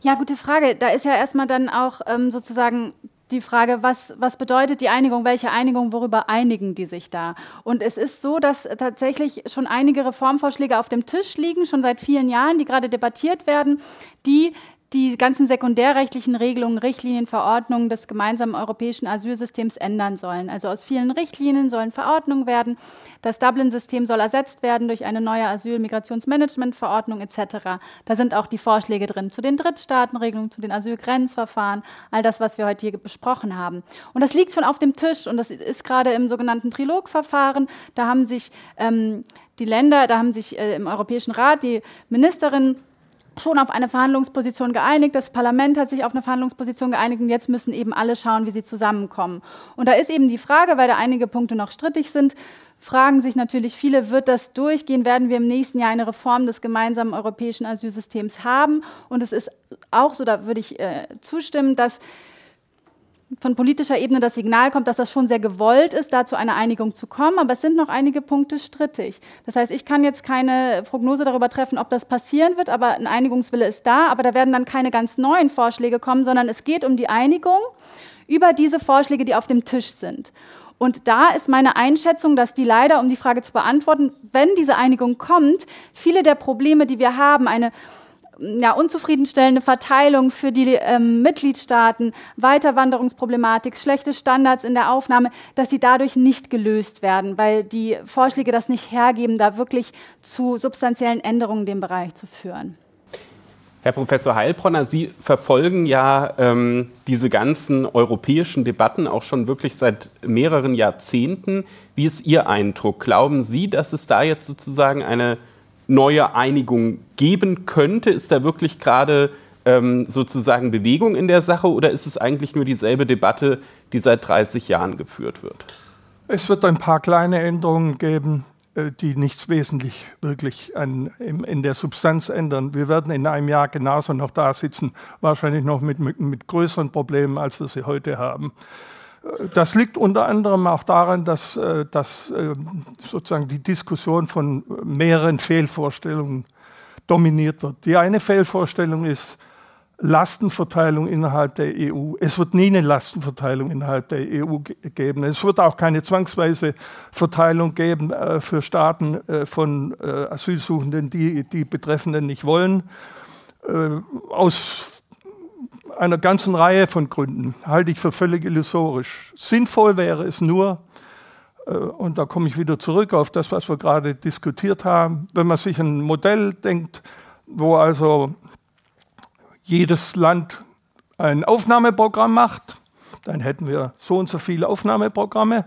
Ja, gute Frage. Da ist ja erstmal dann auch ähm, sozusagen die Frage, was, was bedeutet die Einigung, welche Einigung, worüber einigen die sich da? Und es ist so, dass tatsächlich schon einige Reformvorschläge auf dem Tisch liegen, schon seit vielen Jahren, die gerade debattiert werden, die die ganzen sekundärrechtlichen Regelungen, Richtlinien, Verordnungen des gemeinsamen europäischen Asylsystems ändern sollen. Also aus vielen Richtlinien sollen Verordnungen werden. Das Dublin-System soll ersetzt werden durch eine neue Asyl-Migrationsmanagement-Verordnung etc. Da sind auch die Vorschläge drin zu den Drittstaatenregelungen, zu den Asylgrenzverfahren, all das, was wir heute hier besprochen haben. Und das liegt schon auf dem Tisch und das ist gerade im sogenannten Trilogverfahren. Da haben sich ähm, die Länder, da haben sich äh, im Europäischen Rat die Ministerinnen schon auf eine Verhandlungsposition geeinigt. Das Parlament hat sich auf eine Verhandlungsposition geeinigt und jetzt müssen eben alle schauen, wie sie zusammenkommen. Und da ist eben die Frage, weil da einige Punkte noch strittig sind, fragen sich natürlich viele, wird das durchgehen? Werden wir im nächsten Jahr eine Reform des gemeinsamen europäischen Asylsystems haben? Und es ist auch so, da würde ich äh, zustimmen, dass von politischer Ebene das Signal kommt, dass das schon sehr gewollt ist, da zu einer Einigung zu kommen, aber es sind noch einige Punkte strittig. Das heißt, ich kann jetzt keine Prognose darüber treffen, ob das passieren wird, aber ein Einigungswille ist da, aber da werden dann keine ganz neuen Vorschläge kommen, sondern es geht um die Einigung über diese Vorschläge, die auf dem Tisch sind. Und da ist meine Einschätzung, dass die leider, um die Frage zu beantworten, wenn diese Einigung kommt, viele der Probleme, die wir haben, eine ja, unzufriedenstellende Verteilung für die ähm, Mitgliedstaaten, Weiterwanderungsproblematik, schlechte Standards in der Aufnahme, dass sie dadurch nicht gelöst werden, weil die Vorschläge das nicht hergeben, da wirklich zu substanziellen Änderungen in dem Bereich zu führen. Herr Professor Heilbronner, Sie verfolgen ja ähm, diese ganzen europäischen Debatten auch schon wirklich seit mehreren Jahrzehnten. Wie ist Ihr Eindruck? Glauben Sie, dass es da jetzt sozusagen eine neue Einigung geben könnte? Ist da wirklich gerade ähm, sozusagen Bewegung in der Sache oder ist es eigentlich nur dieselbe Debatte, die seit 30 Jahren geführt wird? Es wird ein paar kleine Änderungen geben. Äh, die nichts wesentlich wirklich an, in, der Substanz ändern. Wir werden in einem Jahr genauso noch da sitzen, wahrscheinlich noch mit, mit, mit größeren Problemen, als wir sie heute haben. Äh, das liegt unter anderem auch daran, dass, äh, dass sozusagen die Diskussion von mehreren Fehlvorstellungen dominiert wird. Die eine Fehlvorstellung ist, Lastenverteilung innerhalb der EU. Es wird nie eine Lastenverteilung innerhalb der EU geben. Es wird auch keine zwangsweise Verteilung geben äh, für Staaten äh, von äh, Asylsuchenden, die die Betreffenden nicht wollen. Äh, aus einer ganzen Reihe von Gründen halte ich für völlig illusorisch. Sinnvoll wäre es nur, äh, und da komme ich wieder zurück auf das, was wir gerade diskutiert haben, wenn man sich ein Modell denkt, wo also jedes Land ein Aufnahmeprogramm macht, dann hätten wir so und so viele Aufnahmeprogramme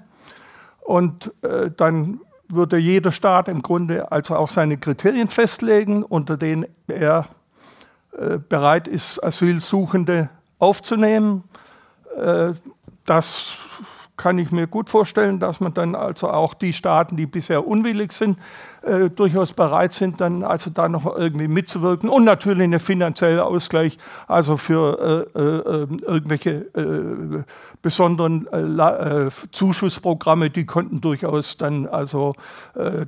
und äh, dann würde jeder Staat im Grunde also auch seine Kriterien festlegen, unter denen er bereit ist, Asylsuchende aufzunehmen. Äh, das kann ich mir gut vorstellen, dass man dann also auch die Staaten, die bisher unwillig sind, äh, durchaus bereit sind, dann also da noch irgendwie mitzuwirken und natürlich eine finanzielle Ausgleich, also für äh, äh, irgendwelche äh, besonderen äh, Zuschussprogramme, die könnten durchaus dann also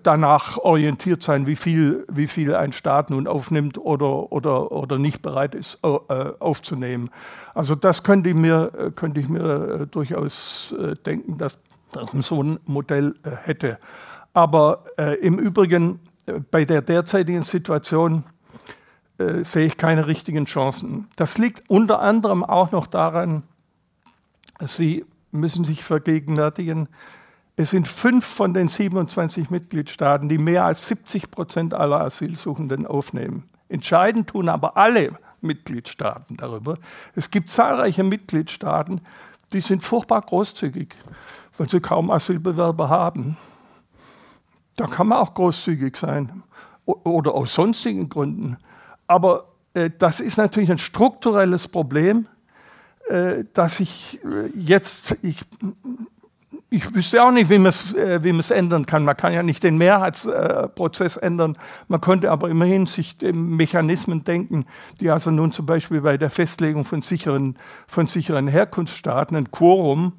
danach orientiert sein, wie viel, wie viel ein Staat nun aufnimmt oder, oder, oder nicht bereit ist aufzunehmen. Also das könnte ich mir, könnte ich mir durchaus denken, dass, dass man so ein Modell hätte. Aber äh, im Übrigen, äh, bei der derzeitigen Situation äh, sehe ich keine richtigen Chancen. Das liegt unter anderem auch noch daran, Sie müssen sich vergegenwärtigen, es sind fünf von den 27 Mitgliedstaaten, die mehr als 70 Prozent aller Asylsuchenden aufnehmen. Entscheidend tun aber alle Mitgliedstaaten darüber. Es gibt zahlreiche Mitgliedstaaten, die sind furchtbar großzügig, weil sie kaum Asylbewerber haben. Da kann man auch großzügig sein oder aus sonstigen Gründen. Aber äh, das ist natürlich ein strukturelles Problem, äh, dass ich äh, jetzt, ich, ich wüsste auch nicht, wie man es äh, wie ändern kann. Man kann ja nicht den Mehrheitsprozess äh, ändern. Man könnte aber immerhin sich den Mechanismen denken, die also nun zum Beispiel bei der Festlegung von sicheren, von sicheren Herkunftsstaaten ein Quorum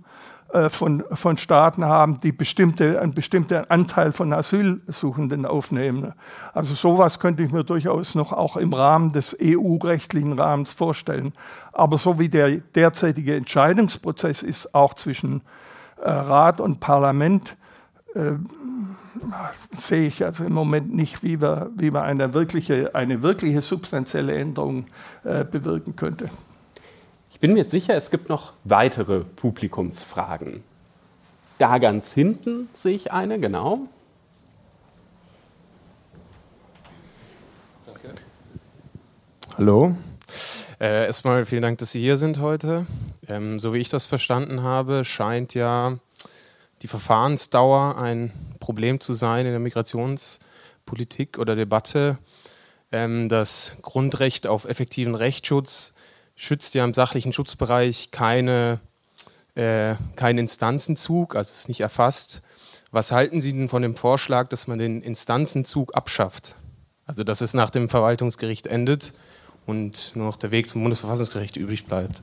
von, von Staaten haben, die bestimmte, einen bestimmten Anteil von Asylsuchenden aufnehmen. Also sowas könnte ich mir durchaus noch auch im Rahmen des EU-rechtlichen Rahmens vorstellen. Aber so wie der derzeitige Entscheidungsprozess ist, auch zwischen äh, Rat und Parlament, äh, sehe ich also im Moment nicht, wie wir, wie man eine wirkliche, eine wirkliche substanzielle Änderung äh, bewirken könnte. Ich bin mir sicher, es gibt noch weitere Publikumsfragen. Da ganz hinten sehe ich eine, genau. Danke. Hallo. Äh, erstmal vielen Dank, dass Sie hier sind heute. Ähm, so wie ich das verstanden habe, scheint ja die Verfahrensdauer ein Problem zu sein in der Migrationspolitik oder Debatte. Ähm, das Grundrecht auf effektiven Rechtsschutz schützt ja im sachlichen Schutzbereich keine, äh, keinen Instanzenzug, also ist nicht erfasst. Was halten Sie denn von dem Vorschlag, dass man den Instanzenzug abschafft? Also dass es nach dem Verwaltungsgericht endet und nur noch der Weg zum Bundesverfassungsgericht übrig bleibt.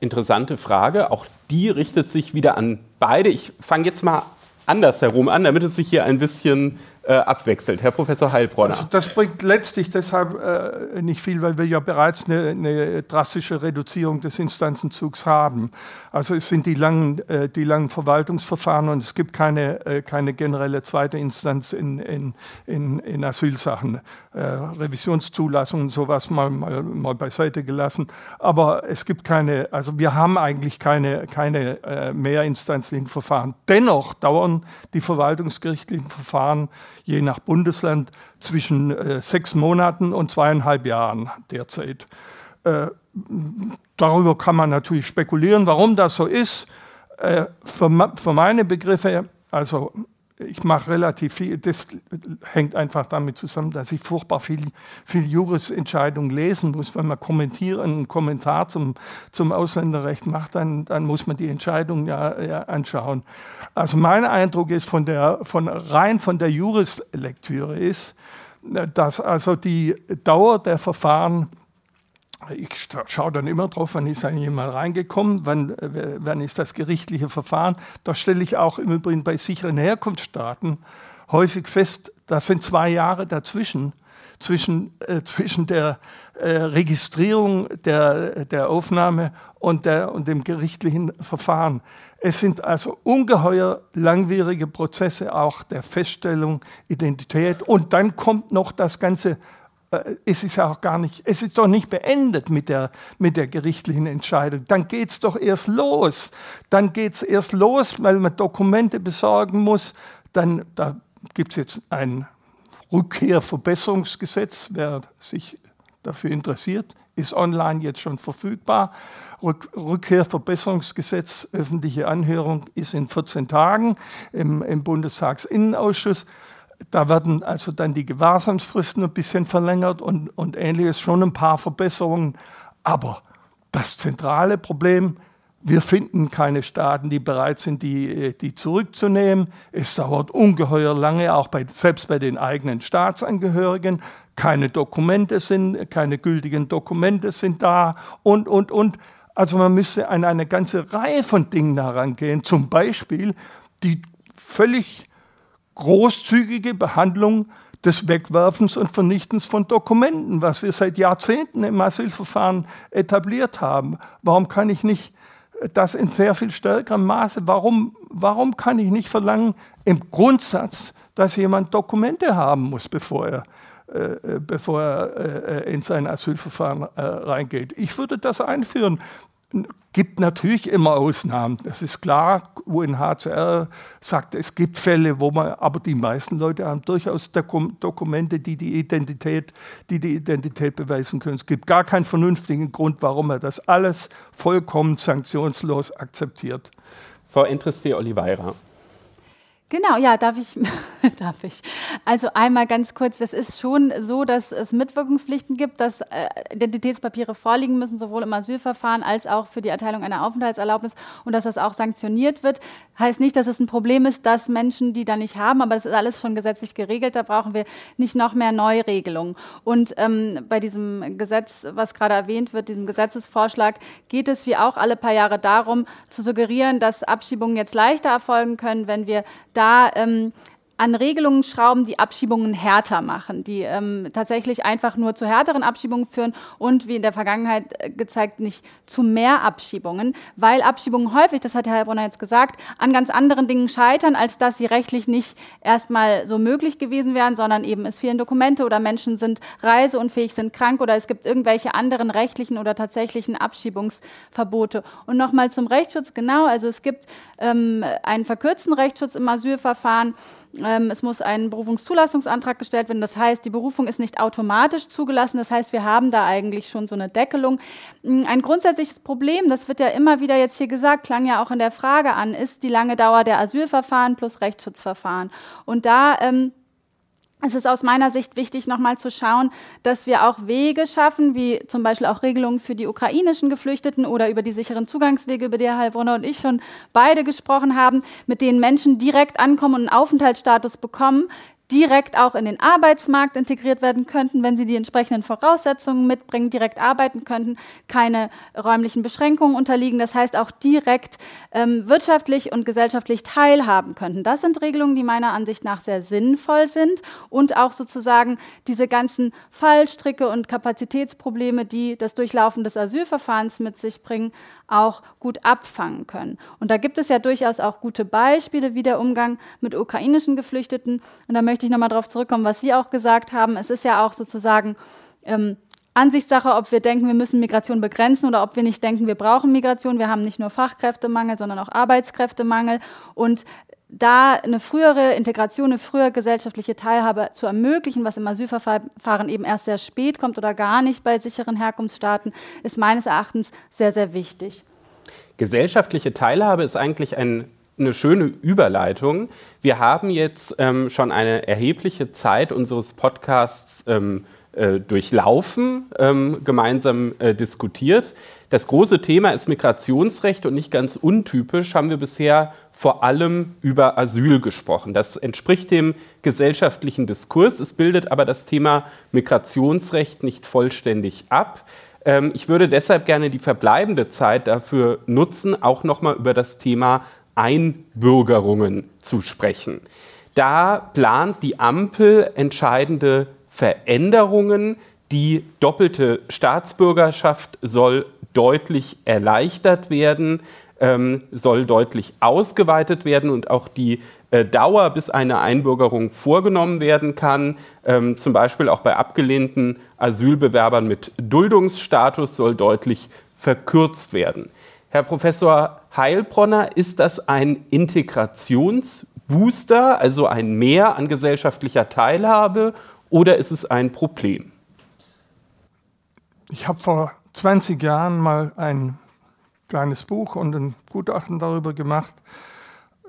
interessante Frage. Auch die richtet sich wieder an beide. Ich fange jetzt mal andersherum an, damit es sich hier ein bisschen äh, abwechselt. Herr Professor Heilbronner. Also das bringt letztlich deshalb äh, nicht viel, weil wir ja bereits eine, eine, drastische Reduzierung des Instanzenzugs haben. Also es sind die langen, äh, die langen Verwaltungsverfahren und es gibt keine, äh, keine generelle zweite Instanz in, in, in, in Asylsachen. Äh, Revisionszulassungen, sowas mal, mal, mal beiseite gelassen. Aber es gibt keine, also wir haben eigentlich keine, keine äh, mehrinstanzlichen Verfahren. Dennoch dauern die verwaltungsgerichtlichen Verfahren je nach Bundesland zwischen äh, sechs Monaten und zweieinhalb Jahren derzeit. Äh, darüber kann man natürlich spekulieren, warum das so ist. Äh, für, für meine Begriffe, also ich mache relativ viel, das hängt einfach damit zusammen, dass ich furchtbar viel, viel Jurisentscheidungen lesen muss. Wenn man kommentieren, einen Kommentar zum, zum Ausländerrecht macht, dann, dann muss man die Entscheidung ja, ja anschauen. Also mein Eindruck ist von der, von, rein von der Jurislektüre ist, dass also die Dauer der Verfahren ich schaue dann immer drauf, wann ist eigentlich mal reingekommen, wann, äh, wann ist das gerichtliche Verfahren. Da stelle ich auch im Übrigen bei sicheren Herkunftsstaaten häufig fest, da sind zwei Jahre dazwischen, zwischen, äh, zwischen der äh, Registrierung der, der Aufnahme und, der, und dem gerichtlichen Verfahren. Es sind also ungeheuer langwierige Prozesse auch der Feststellung, Identität und dann kommt noch das ganze es ist ja auch gar nicht, es ist doch nicht beendet mit der, mit der gerichtlichen Entscheidung. Dann geht es doch erst los. Dann geht es erst los, weil man Dokumente besorgen muss. Dann, da gibt es jetzt ein Rückkehrverbesserungsgesetz, wer sich dafür interessiert, ist online jetzt schon verfügbar. Rückkehrverbesserungsgesetz, öffentliche Anhörung ist in 14 Tagen im, im Bundestagsinnenausschuss. Da werden also dann die Gewahrsamsfristen ein bisschen verlängert und, und ähnliches, schon ein paar Verbesserungen. Aber das zentrale Problem, wir finden keine Staaten, die bereit sind, die, die zurückzunehmen. Es dauert ungeheuer lange, auch bei, selbst bei den eigenen Staatsangehörigen. Keine Dokumente sind, keine gültigen Dokumente sind da und, und, und. Also man müsste an eine ganze Reihe von Dingen herangehen. Zum Beispiel die völlig großzügige Behandlung des Wegwerfens und Vernichtens von Dokumenten, was wir seit Jahrzehnten im Asylverfahren etabliert haben. Warum kann ich nicht das in sehr viel stärkerem Maße, warum, warum kann ich nicht verlangen im Grundsatz, dass jemand Dokumente haben muss, bevor er, äh, bevor er äh, in sein Asylverfahren äh, reingeht? Ich würde das einführen gibt natürlich immer Ausnahmen. Das ist klar. UNHCR sagt, es gibt Fälle, wo man, aber die meisten Leute haben durchaus Dokumente, die die Identität, die die Identität beweisen können. Es gibt gar keinen vernünftigen Grund, warum er das alles vollkommen sanktionslos akzeptiert. Frau Entriste Oliveira. Genau, ja, darf ich, <laughs> darf ich. Also einmal ganz kurz, das ist schon so, dass es Mitwirkungspflichten gibt, dass äh, Identitätspapiere vorliegen müssen, sowohl im Asylverfahren als auch für die Erteilung einer Aufenthaltserlaubnis und dass das auch sanktioniert wird. Heißt nicht, dass es ein Problem ist, dass Menschen die da nicht haben, aber das ist alles schon gesetzlich geregelt, da brauchen wir nicht noch mehr Neuregelungen. Und ähm, bei diesem Gesetz, was gerade erwähnt wird, diesem Gesetzesvorschlag, geht es wie auch alle paar Jahre darum, zu suggerieren, dass Abschiebungen jetzt leichter erfolgen können, wenn wir da da ähm, an Regelungen schrauben, die Abschiebungen härter machen, die ähm, tatsächlich einfach nur zu härteren Abschiebungen führen und wie in der Vergangenheit äh, gezeigt, nicht zu mehr Abschiebungen, weil Abschiebungen häufig, das hat Herr Heilbronner jetzt gesagt, an ganz anderen Dingen scheitern, als dass sie rechtlich nicht erstmal so möglich gewesen wären, sondern eben es fehlen Dokumente oder Menschen sind reiseunfähig, sind krank oder es gibt irgendwelche anderen rechtlichen oder tatsächlichen Abschiebungsverbote. Und nochmal zum Rechtsschutz, genau, also es gibt ähm, einen verkürzten Rechtsschutz im Asylverfahren, ähm, es muss ein Berufungszulassungsantrag gestellt werden. Das heißt, die Berufung ist nicht automatisch zugelassen. Das heißt, wir haben da eigentlich schon so eine Deckelung. Mm, ein grundsätzliches Problem, das wird ja immer wieder jetzt hier gesagt, klang ja auch in der Frage an, ist die lange Dauer der Asylverfahren plus Rechtsschutzverfahren. Und da ähm, es ist aus meiner Sicht wichtig, nochmal zu schauen, dass wir auch Wege schaffen, wie zum Beispiel auch Regelungen für die ukrainischen Geflüchteten oder über die sicheren Zugangswege, über die Herr Heilbrunner und ich schon beide gesprochen haben, mit denen Menschen direkt ankommen und einen Aufenthaltsstatus bekommen, direkt auch in den Arbeitsmarkt integriert werden könnten, wenn sie die entsprechenden Voraussetzungen mitbringen, direkt arbeiten könnten, keine räumlichen Beschränkungen unterliegen, das heißt auch direkt ähm, wirtschaftlich und gesellschaftlich teilhaben könnten. Das sind Regelungen, die meiner Ansicht nach sehr sinnvoll sind und auch sozusagen diese ganzen Fallstricke und Kapazitätsprobleme, die das Durchlaufen des Asylverfahrens mit sich bringen, auch gut abfangen können. Und da gibt es ja durchaus auch gute Beispiele, wie der Umgang mit ukrainischen Geflüchteten. Und da möchte ich nochmal darauf zurückkommen, was Sie auch gesagt haben. Es ist ja auch sozusagen ähm, Ansichtssache, ob wir denken, wir müssen Migration begrenzen oder ob wir nicht denken, wir brauchen Migration. Wir haben nicht nur Fachkräftemangel, sondern auch Arbeitskräftemangel. Und da eine frühere Integration, eine frühere gesellschaftliche Teilhabe zu ermöglichen, was im Asylverfahren eben erst sehr spät kommt oder gar nicht bei sicheren Herkunftsstaaten, ist meines Erachtens sehr, sehr wichtig. Gesellschaftliche Teilhabe ist eigentlich ein, eine schöne Überleitung. Wir haben jetzt ähm, schon eine erhebliche Zeit unseres Podcasts ähm, äh, durchlaufen, ähm, gemeinsam äh, diskutiert. Das große Thema ist Migrationsrecht und nicht ganz untypisch haben wir bisher vor allem über Asyl gesprochen. Das entspricht dem gesellschaftlichen Diskurs. Es bildet aber das Thema Migrationsrecht nicht vollständig ab. Ähm, ich würde deshalb gerne die verbleibende Zeit dafür nutzen, auch nochmal über das Thema Einbürgerungen zu sprechen. Da plant die Ampel entscheidende Veränderungen. Die doppelte Staatsbürgerschaft soll deutlich erleichtert werden, ähm, soll deutlich ausgeweitet werden und auch die äh, Dauer, bis eine Einbürgerung vorgenommen werden kann, ähm, zum Beispiel auch bei abgelehnten Asylbewerbern mit Duldungsstatus, soll deutlich verkürzt werden. Herr Professor Heilbronner, ist das ein Integrationsbooster, also ein Mehr an gesellschaftlicher Teilhabe, oder ist es ein Problem? Ich habe vor 20 Jahren mal ein kleines Buch und ein Gutachten darüber gemacht,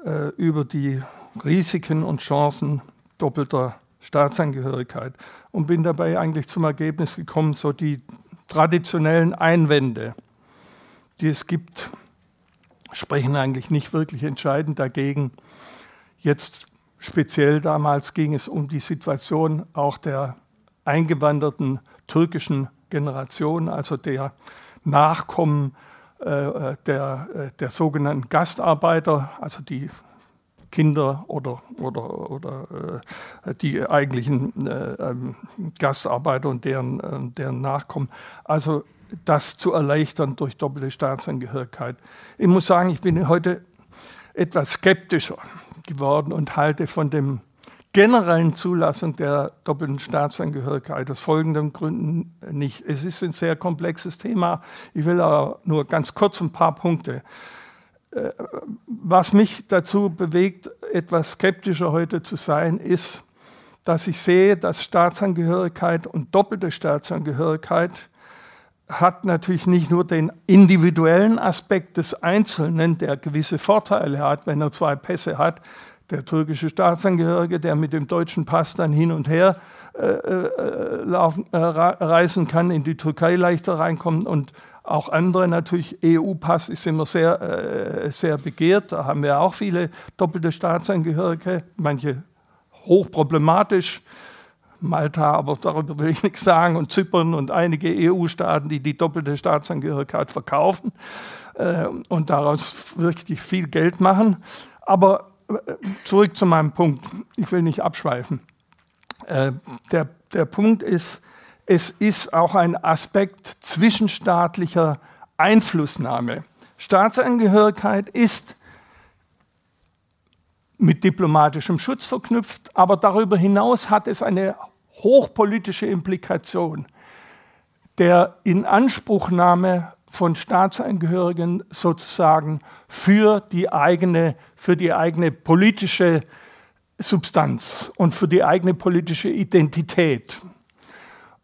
äh, über die Risiken und Chancen doppelter Staatsangehörigkeit und bin dabei eigentlich zum Ergebnis gekommen, so die traditionellen Einwände, die es gibt, sprechen eigentlich nicht wirklich entscheidend dagegen. Jetzt Speziell damals ging es um die Situation auch der eingewanderten türkischen Generation, also der Nachkommen äh, der, äh, der sogenannten Gastarbeiter, also die Kinder oder, oder, oder äh, die eigentlichen äh, ähm, Gastarbeiter und deren, äh, deren Nachkommen. Also das zu erleichtern durch doppelte Staatsangehörigkeit. Ich muss sagen, ich bin heute etwas skeptischer geworden und halte von dem generellen Zulassung der doppelten Staatsangehörigkeit aus folgenden Gründen nicht. Es ist ein sehr komplexes Thema. Ich will aber nur ganz kurz ein paar Punkte. Äh, was mich dazu bewegt, etwas skeptischer heute zu sein, ist, dass ich sehe, dass Staatsangehörigkeit und doppelte Staatsangehörigkeit hat natürlich nicht nur den individuellen Aspekt des Einzelnen, der gewisse Vorteile hat, wenn er zwei Pässe hat. Der türkische Staatsangehörige, der mit dem deutschen Pass dann hin und her äh, äh, laufen, äh, reisen kann, in die Türkei leichter reinkommt und auch andere natürlich. EU-Pass ist immer sehr, äh, sehr begehrt. Da haben wir auch viele doppelte Staatsangehörige, manche hochproblematisch. Malta, aber darüber will ich nichts sagen, und Zypern und einige EU-Staaten, die die doppelte Staatsangehörigkeit verkaufen äh, und daraus wirklich viel Geld machen. Aber äh, zurück zu meinem Punkt. Ich will nicht abschweifen. Äh, der, der Punkt ist, es ist auch ein Aspekt zwischenstaatlicher Einflussnahme. Staatsangehörigkeit ist mit diplomatischem Schutz verknüpft, aber darüber hinaus hat es eine hochpolitische Implikation der Inanspruchnahme von Staatsangehörigen sozusagen für die eigene, für die eigene politische Substanz und für die eigene politische Identität.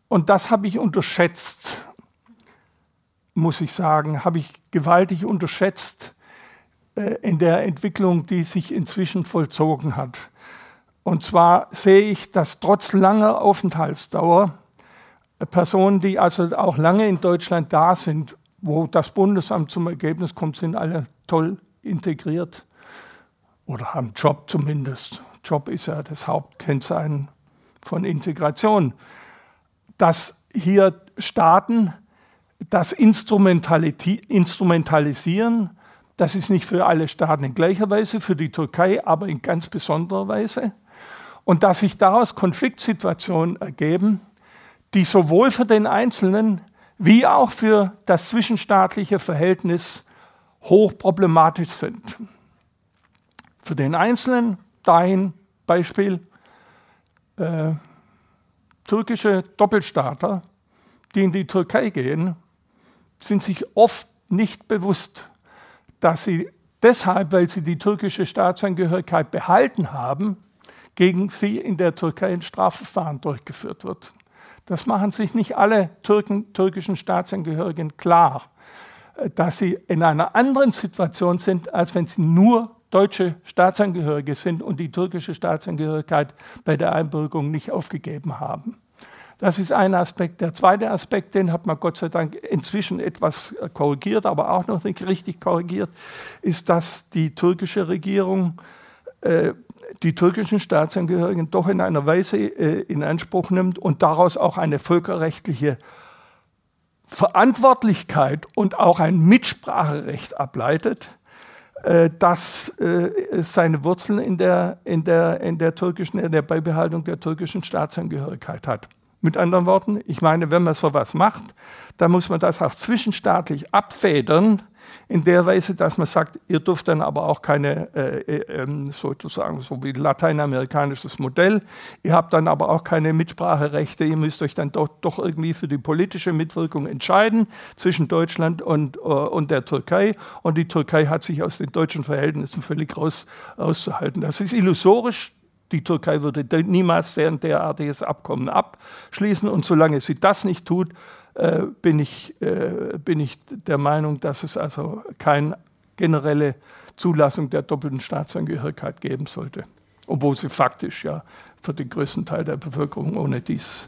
Und das habe ich unterschätzt, muss ich sagen, habe ich gewaltig unterschätzt äh, in der Entwicklung, die sich inzwischen vollzogen hat. Und zwar sehe ich, dass trotz langer Aufenthaltsdauer Personen, die also auch lange in Deutschland da sind, wo das Bundesamt zum Ergebnis kommt, sind alle toll integriert oder haben Job zumindest. Job ist ja das Hauptkennzeichen von Integration. Dass hier Staaten das instrumentalisieren, das ist nicht für alle Staaten in gleicher Weise, für die Türkei aber in ganz besonderer Weise. Und dass sich daraus Konfliktsituationen ergeben, die sowohl für den Einzelnen wie auch für das zwischenstaatliche Verhältnis hochproblematisch sind. Für den Einzelnen dahin Beispiel äh, türkische Doppelstaater, die in die Türkei gehen, sind sich oft nicht bewusst, dass sie deshalb, weil sie die türkische Staatsangehörigkeit behalten haben, gegen sie in der Türkei ein Strafverfahren durchgeführt wird. Das machen sich nicht alle Türken, türkischen Staatsangehörigen klar, äh, dass sie in einer anderen Situation sind, als wenn sie nur deutsche Staatsangehörige sind und die türkische Staatsangehörigkeit bei der Einbürgerung nicht aufgegeben haben. Das ist ein Aspekt. Der zweite Aspekt, den hat man Gott sei Dank inzwischen etwas korrigiert, aber auch noch nicht richtig korrigiert, ist, dass die türkische Regierung äh, die türkischen Staatsangehörigen doch in einer Weise äh, in Anspruch nimmt und daraus auch eine völkerrechtliche Verantwortlichkeit und auch ein Mitspracherecht ableitet, äh, das äh, seine Wurzeln in der, in, der, in der türkischen, in der Beibehaltung der türkischen Staatsangehörigkeit hat. Mit anderen Worten, ich meine, wenn man sowas macht, dann muss man das auch zwischenstaatlich abfedern, in der Weise, dass man sagt, ihr dürft dann aber auch keine, äh, äh, ähm, sozusagen so wie lateinamerikanisches Modell, ihr habt dann aber auch keine Mitspracherechte, ihr müsst euch dann doch, doch irgendwie für die politische Mitwirkung entscheiden zwischen Deutschland und, äh, und der Türkei und die Türkei hat sich aus den deutschen Verhältnissen völlig raus, rauszuhalten. Das ist illusorisch, die Türkei würde niemals ein derartiges Abkommen abschließen. Und solange sie das nicht tut, äh, bin, ich, äh, bin ich der Meinung, dass es also keine generelle Zulassung der doppelten Staatsangehörigkeit geben sollte. Obwohl sie faktisch ja für den größten Teil der Bevölkerung ohne dies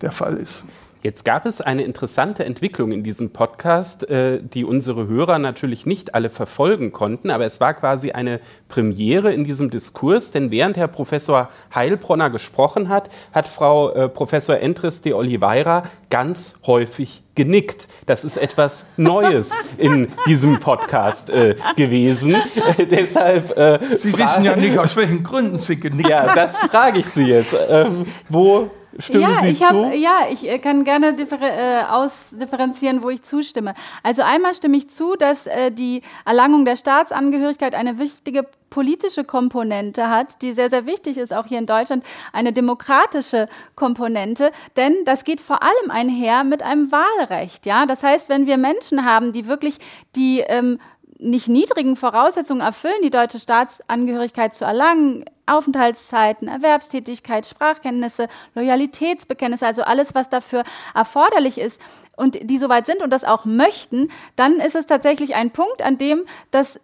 der Fall ist. Jetzt gab es eine interessante Entwicklung in diesem Podcast, äh, die unsere Hörer natürlich nicht alle verfolgen konnten, aber es war quasi eine Premiere in diesem Diskurs, denn während Herr Professor Heilbronner gesprochen hat, hat Frau äh, Professor Entris de Oliveira ganz häufig genickt. Das ist etwas Neues in diesem Podcast äh, gewesen. Äh, <laughs> deshalb, äh, Sie wissen ja nicht, aus welchen Gründen Sie genickt haben. Ja, das frage ich Sie jetzt. Ähm, wo Stimmen ja, Sie ich zu? Hab, ja, ich äh, kann gerne äh, ausdifferenzieren, wo ich zustimme. Also einmal stimme ich zu, dass äh, die Erlangung der Staatsangehörigkeit eine wichtige politische Komponente hat, die sehr, sehr wichtig ist, auch hier in Deutschland, eine demokratische Komponente, denn das geht vor allem einher mit einem Wahlrecht. Ja? Das heißt, wenn wir Menschen haben, die wirklich die ähm, nicht niedrigen Voraussetzungen erfüllen, die deutsche Staatsangehörigkeit zu erlangen, Aufenthaltszeiten, Erwerbstätigkeit, Sprachkenntnisse, Loyalitätsbekenntnisse, also alles, was dafür erforderlich ist und die soweit sind und das auch möchten, dann ist es tatsächlich ein Punkt, an dem das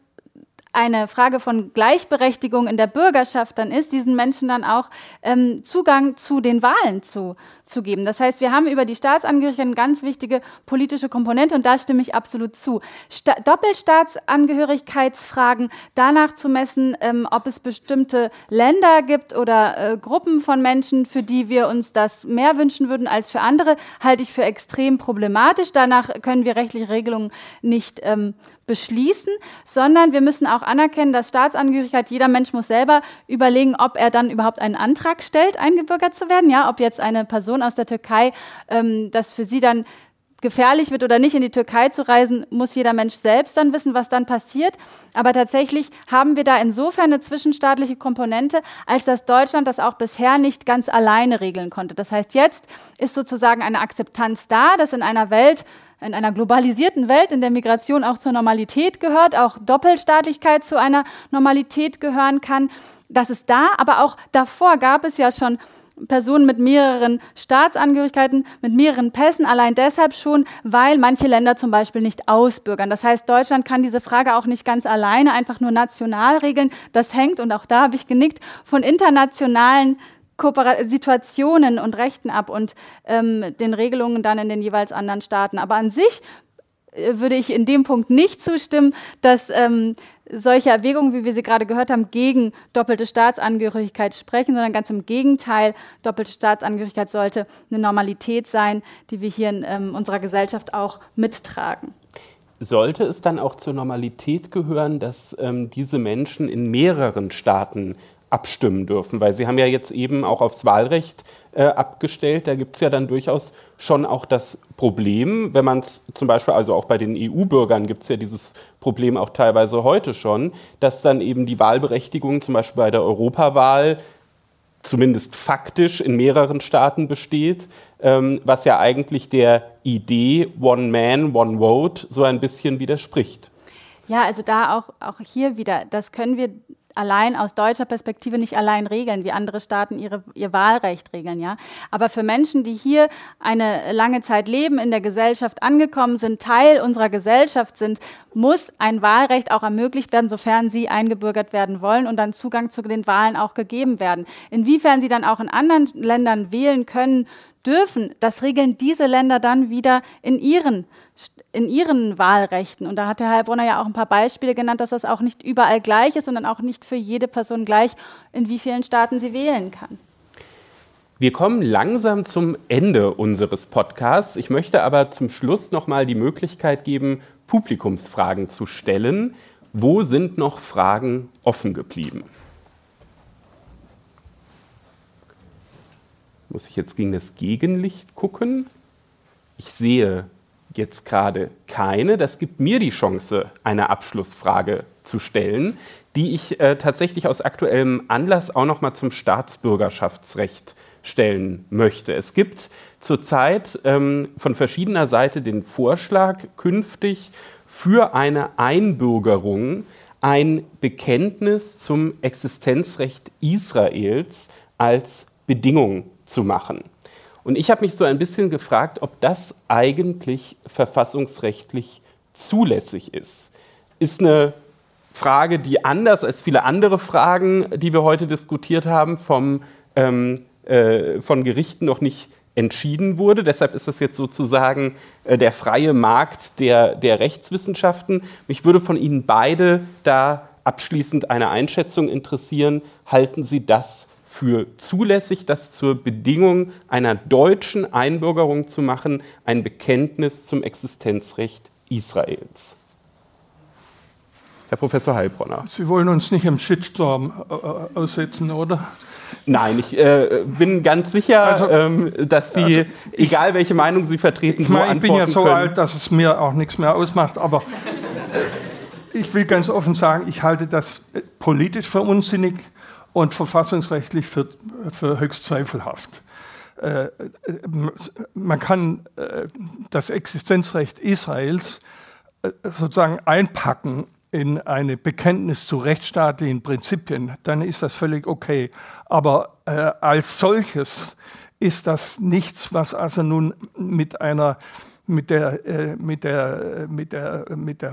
eine Frage von Gleichberechtigung in der Bürgerschaft dann ist, diesen Menschen dann auch ähm, Zugang zu den Wahlen zu, zu geben. Das heißt, wir haben über die Staatsangehörigkeit eine ganz wichtige politische Komponente und da stimme ich absolut zu. Sta Doppelstaatsangehörigkeitsfragen danach zu messen, ähm, ob es bestimmte Länder gibt oder äh, Gruppen von Menschen, für die wir uns das mehr wünschen würden als für andere, halte ich für extrem problematisch. Danach können wir rechtliche Regelungen nicht ähm, beschließen, sondern wir müssen auch anerkennen, dass Staatsangehörigkeit, jeder Mensch muss selber überlegen, ob er dann überhaupt einen Antrag stellt, eingebürgert zu werden. Ja, ob jetzt eine Person aus der Türkei ähm, das für sie dann gefährlich wird oder nicht, in die Türkei zu reisen, muss jeder Mensch selbst dann wissen, was dann passiert. Aber tatsächlich haben wir da insofern eine zwischenstaatliche Komponente, als dass Deutschland das auch bisher nicht ganz alleine regeln konnte. Das heißt, jetzt ist sozusagen eine Akzeptanz da, dass in einer Welt, in einer globalisierten Welt, in der Migration auch zur Normalität gehört, auch Doppelstaatlichkeit zu einer Normalität gehören kann. Das ist da, aber auch davor gab es ja schon Personen mit mehreren Staatsangehörigkeiten, mit mehreren Pässen, allein deshalb schon, weil manche Länder zum Beispiel nicht ausbürgern. Das heißt, Deutschland kann diese Frage auch nicht ganz alleine einfach nur national regeln. Das hängt, und auch da habe ich genickt, von internationalen Situationen und Rechten ab und ähm, den Regelungen dann in den jeweils anderen Staaten. Aber an sich äh, würde ich in dem Punkt nicht zustimmen, dass ähm, solche Erwägungen, wie wir sie gerade gehört haben, gegen doppelte Staatsangehörigkeit sprechen, sondern ganz im Gegenteil, doppelte Staatsangehörigkeit sollte eine Normalität sein, die wir hier in ähm, unserer Gesellschaft auch mittragen. Sollte es dann auch zur Normalität gehören, dass ähm, diese Menschen in mehreren Staaten abstimmen dürfen? Weil Sie haben ja jetzt eben auch aufs Wahlrecht äh, abgestellt. Da gibt es ja dann durchaus schon auch das Problem, wenn man es zum Beispiel, also auch bei den EU-Bürgern gibt es ja dieses Problem auch teilweise heute schon, dass dann eben die Wahlberechtigung zum Beispiel bei der Europawahl zumindest faktisch in mehreren Staaten besteht, ähm, was ja eigentlich der Idee One Man, One Vote so ein bisschen widerspricht. Ja, also da auch, auch hier wieder, das können wir allein aus deutscher Perspektive nicht allein regeln, wie andere Staaten ihre, ihr Wahlrecht regeln. Ja? Aber für Menschen, die hier eine lange Zeit leben, in der Gesellschaft angekommen sind, Teil unserer Gesellschaft sind, muss ein Wahlrecht auch ermöglicht werden, sofern sie eingebürgert werden wollen und dann Zugang zu den Wahlen auch gegeben werden. Inwiefern sie dann auch in anderen Ländern wählen können, dürfen, das regeln diese Länder dann wieder in ihren in ihren Wahlrechten. Und da hat Herr Heilbronner ja auch ein paar Beispiele genannt, dass das auch nicht überall gleich ist, sondern auch nicht für jede Person gleich, in wie vielen Staaten sie wählen kann. Wir kommen langsam zum Ende unseres Podcasts. Ich möchte aber zum Schluss noch mal die Möglichkeit geben, Publikumsfragen zu stellen. Wo sind noch Fragen offen geblieben? Muss ich jetzt gegen das Gegenlicht gucken? Ich sehe jetzt gerade keine. Das gibt mir die Chance, eine Abschlussfrage zu stellen, die ich äh, tatsächlich aus aktuellem Anlass auch noch mal zum Staatsbürgerschaftsrecht stellen möchte. Es gibt zurzeit ähm, von verschiedener Seite den Vorschlag, künftig für eine Einbürgerung ein Bekenntnis zum Existenzrecht Israels als Bedingung zu machen. Und ich habe mich so ein bisschen gefragt, ob das eigentlich verfassungsrechtlich zulässig ist. Ist eine Frage, die anders als viele andere Fragen, die wir heute diskutiert haben, vom, ähm, äh, von Gerichten noch nicht entschieden wurde. Deshalb ist das jetzt sozusagen äh, der freie Markt der, der Rechtswissenschaften. Mich würde von Ihnen beide da abschließend eine Einschätzung interessieren. Halten Sie das für zulässig, das zur Bedingung einer deutschen Einbürgerung zu machen, ein Bekenntnis zum Existenzrecht Israels. Herr Professor Heilbronner. Sie wollen uns nicht im Shitstorm äh, äh aussetzen, oder? Nein, ich äh, bin ganz sicher, also, ähm, dass Sie, also ich, egal welche Meinung Sie vertreten, ich so Ich bin ja so können. alt, dass es mir auch nichts mehr ausmacht, aber äh, ich will ganz offen sagen, ich halte das politisch für unsinnig und verfassungsrechtlich für, für höchst zweifelhaft. Äh, man kann äh, das Existenzrecht Israels äh, sozusagen einpacken in eine Bekenntnis zu rechtsstaatlichen Prinzipien, dann ist das völlig okay. Aber als solches ist das nichts, was also nun mit einer mit der, äh, mit, der, mit, der, mit der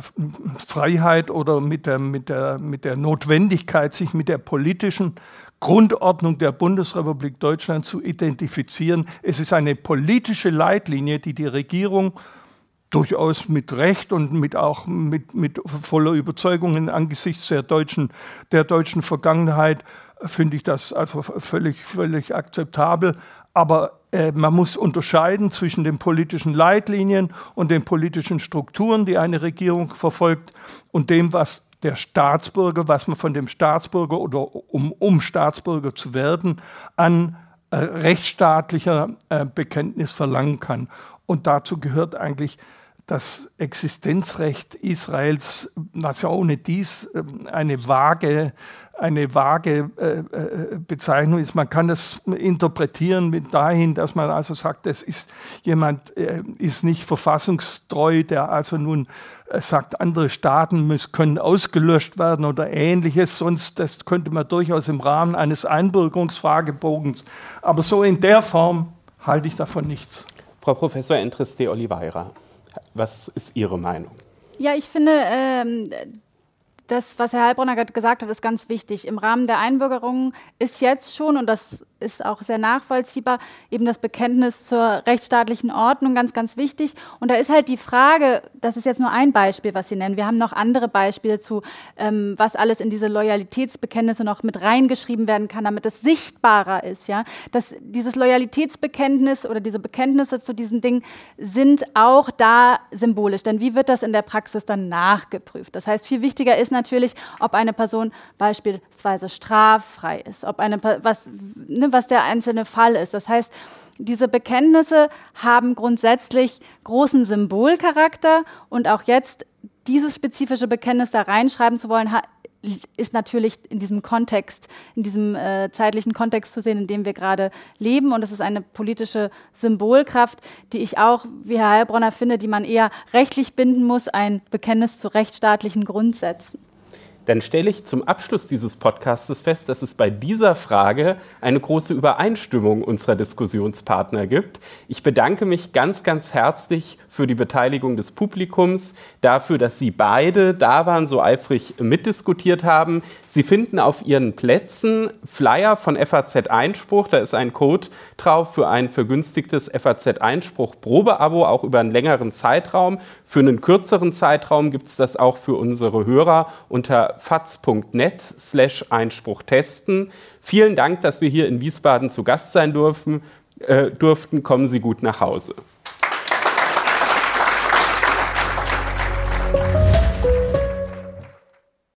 Freiheit oder mit der, mit, der, mit der Notwendigkeit, sich mit der politischen Grundordnung der Bundesrepublik Deutschland zu identifizieren. Es ist eine politische Leitlinie, die die Regierung durchaus mit Recht und mit auch mit, mit voller Überzeugung angesichts der deutschen, der deutschen Vergangenheit finde ich das also völlig, völlig akzeptabel. Aber man muss unterscheiden zwischen den politischen Leitlinien und den politischen Strukturen, die eine Regierung verfolgt, und dem, was der Staatsbürger, was man von dem Staatsbürger oder um, um Staatsbürger zu werden, an äh, rechtsstaatlicher äh, Bekenntnis verlangen kann. Und dazu gehört eigentlich das Existenzrecht Israels, was ja ohne dies ähm, eine vage eine vage äh, äh, Bezeichnung ist. Man kann das interpretieren mit dahin, dass man also sagt, es ist jemand äh, ist nicht verfassungstreu, der also nun äh, sagt, andere Staaten müssen, können ausgelöscht werden oder ähnliches. Sonst das könnte man durchaus im Rahmen eines Einbürgerungsfragebogens. Aber so in der Form halte ich davon nichts. Frau Professor Entres de Oliveira, was ist Ihre Meinung? Ja, ich finde, ähm, das, was Herr Heilbronner gerade gesagt hat, ist ganz wichtig. Im Rahmen der Einbürgerung ist jetzt schon, und das ist auch sehr nachvollziehbar. Eben das Bekenntnis zur rechtsstaatlichen Ordnung, ganz, ganz wichtig. Und da ist halt die Frage, das ist jetzt nur ein Beispiel, was Sie nennen. Wir haben noch andere Beispiele zu, ähm, was alles in diese Loyalitätsbekenntnisse noch mit reingeschrieben werden kann, damit es sichtbarer ist. Ja? Dass dieses Loyalitätsbekenntnis oder diese Bekenntnisse zu diesen Dingen sind auch da symbolisch. Denn wie wird das in der Praxis dann nachgeprüft? Das heißt, viel wichtiger ist natürlich, ob eine Person beispielsweise straffrei ist, ob eine, was, ne, was der einzelne Fall ist. Das heißt, diese Bekenntnisse haben grundsätzlich großen Symbolcharakter und auch jetzt dieses spezifische Bekenntnis da reinschreiben zu wollen, ist natürlich in diesem Kontext, in diesem äh, zeitlichen Kontext zu sehen, in dem wir gerade leben. Und es ist eine politische Symbolkraft, die ich auch, wie Herr Heilbronner finde, die man eher rechtlich binden muss, ein Bekenntnis zu rechtsstaatlichen Grundsätzen dann stelle ich zum Abschluss dieses Podcasts fest, dass es bei dieser Frage eine große Übereinstimmung unserer Diskussionspartner gibt. Ich bedanke mich ganz, ganz herzlich für die Beteiligung des Publikums, dafür, dass Sie beide da waren, so eifrig mitdiskutiert haben. Sie finden auf Ihren Plätzen Flyer von FAZ Einspruch. Da ist ein Code drauf für ein vergünstigtes FAZ Einspruch Probeabo, auch über einen längeren Zeitraum. Für einen kürzeren Zeitraum gibt es das auch für unsere Hörer unter faz.net slash Einspruch testen. Vielen Dank, dass wir hier in Wiesbaden zu Gast sein durften. Äh, durften. Kommen Sie gut nach Hause.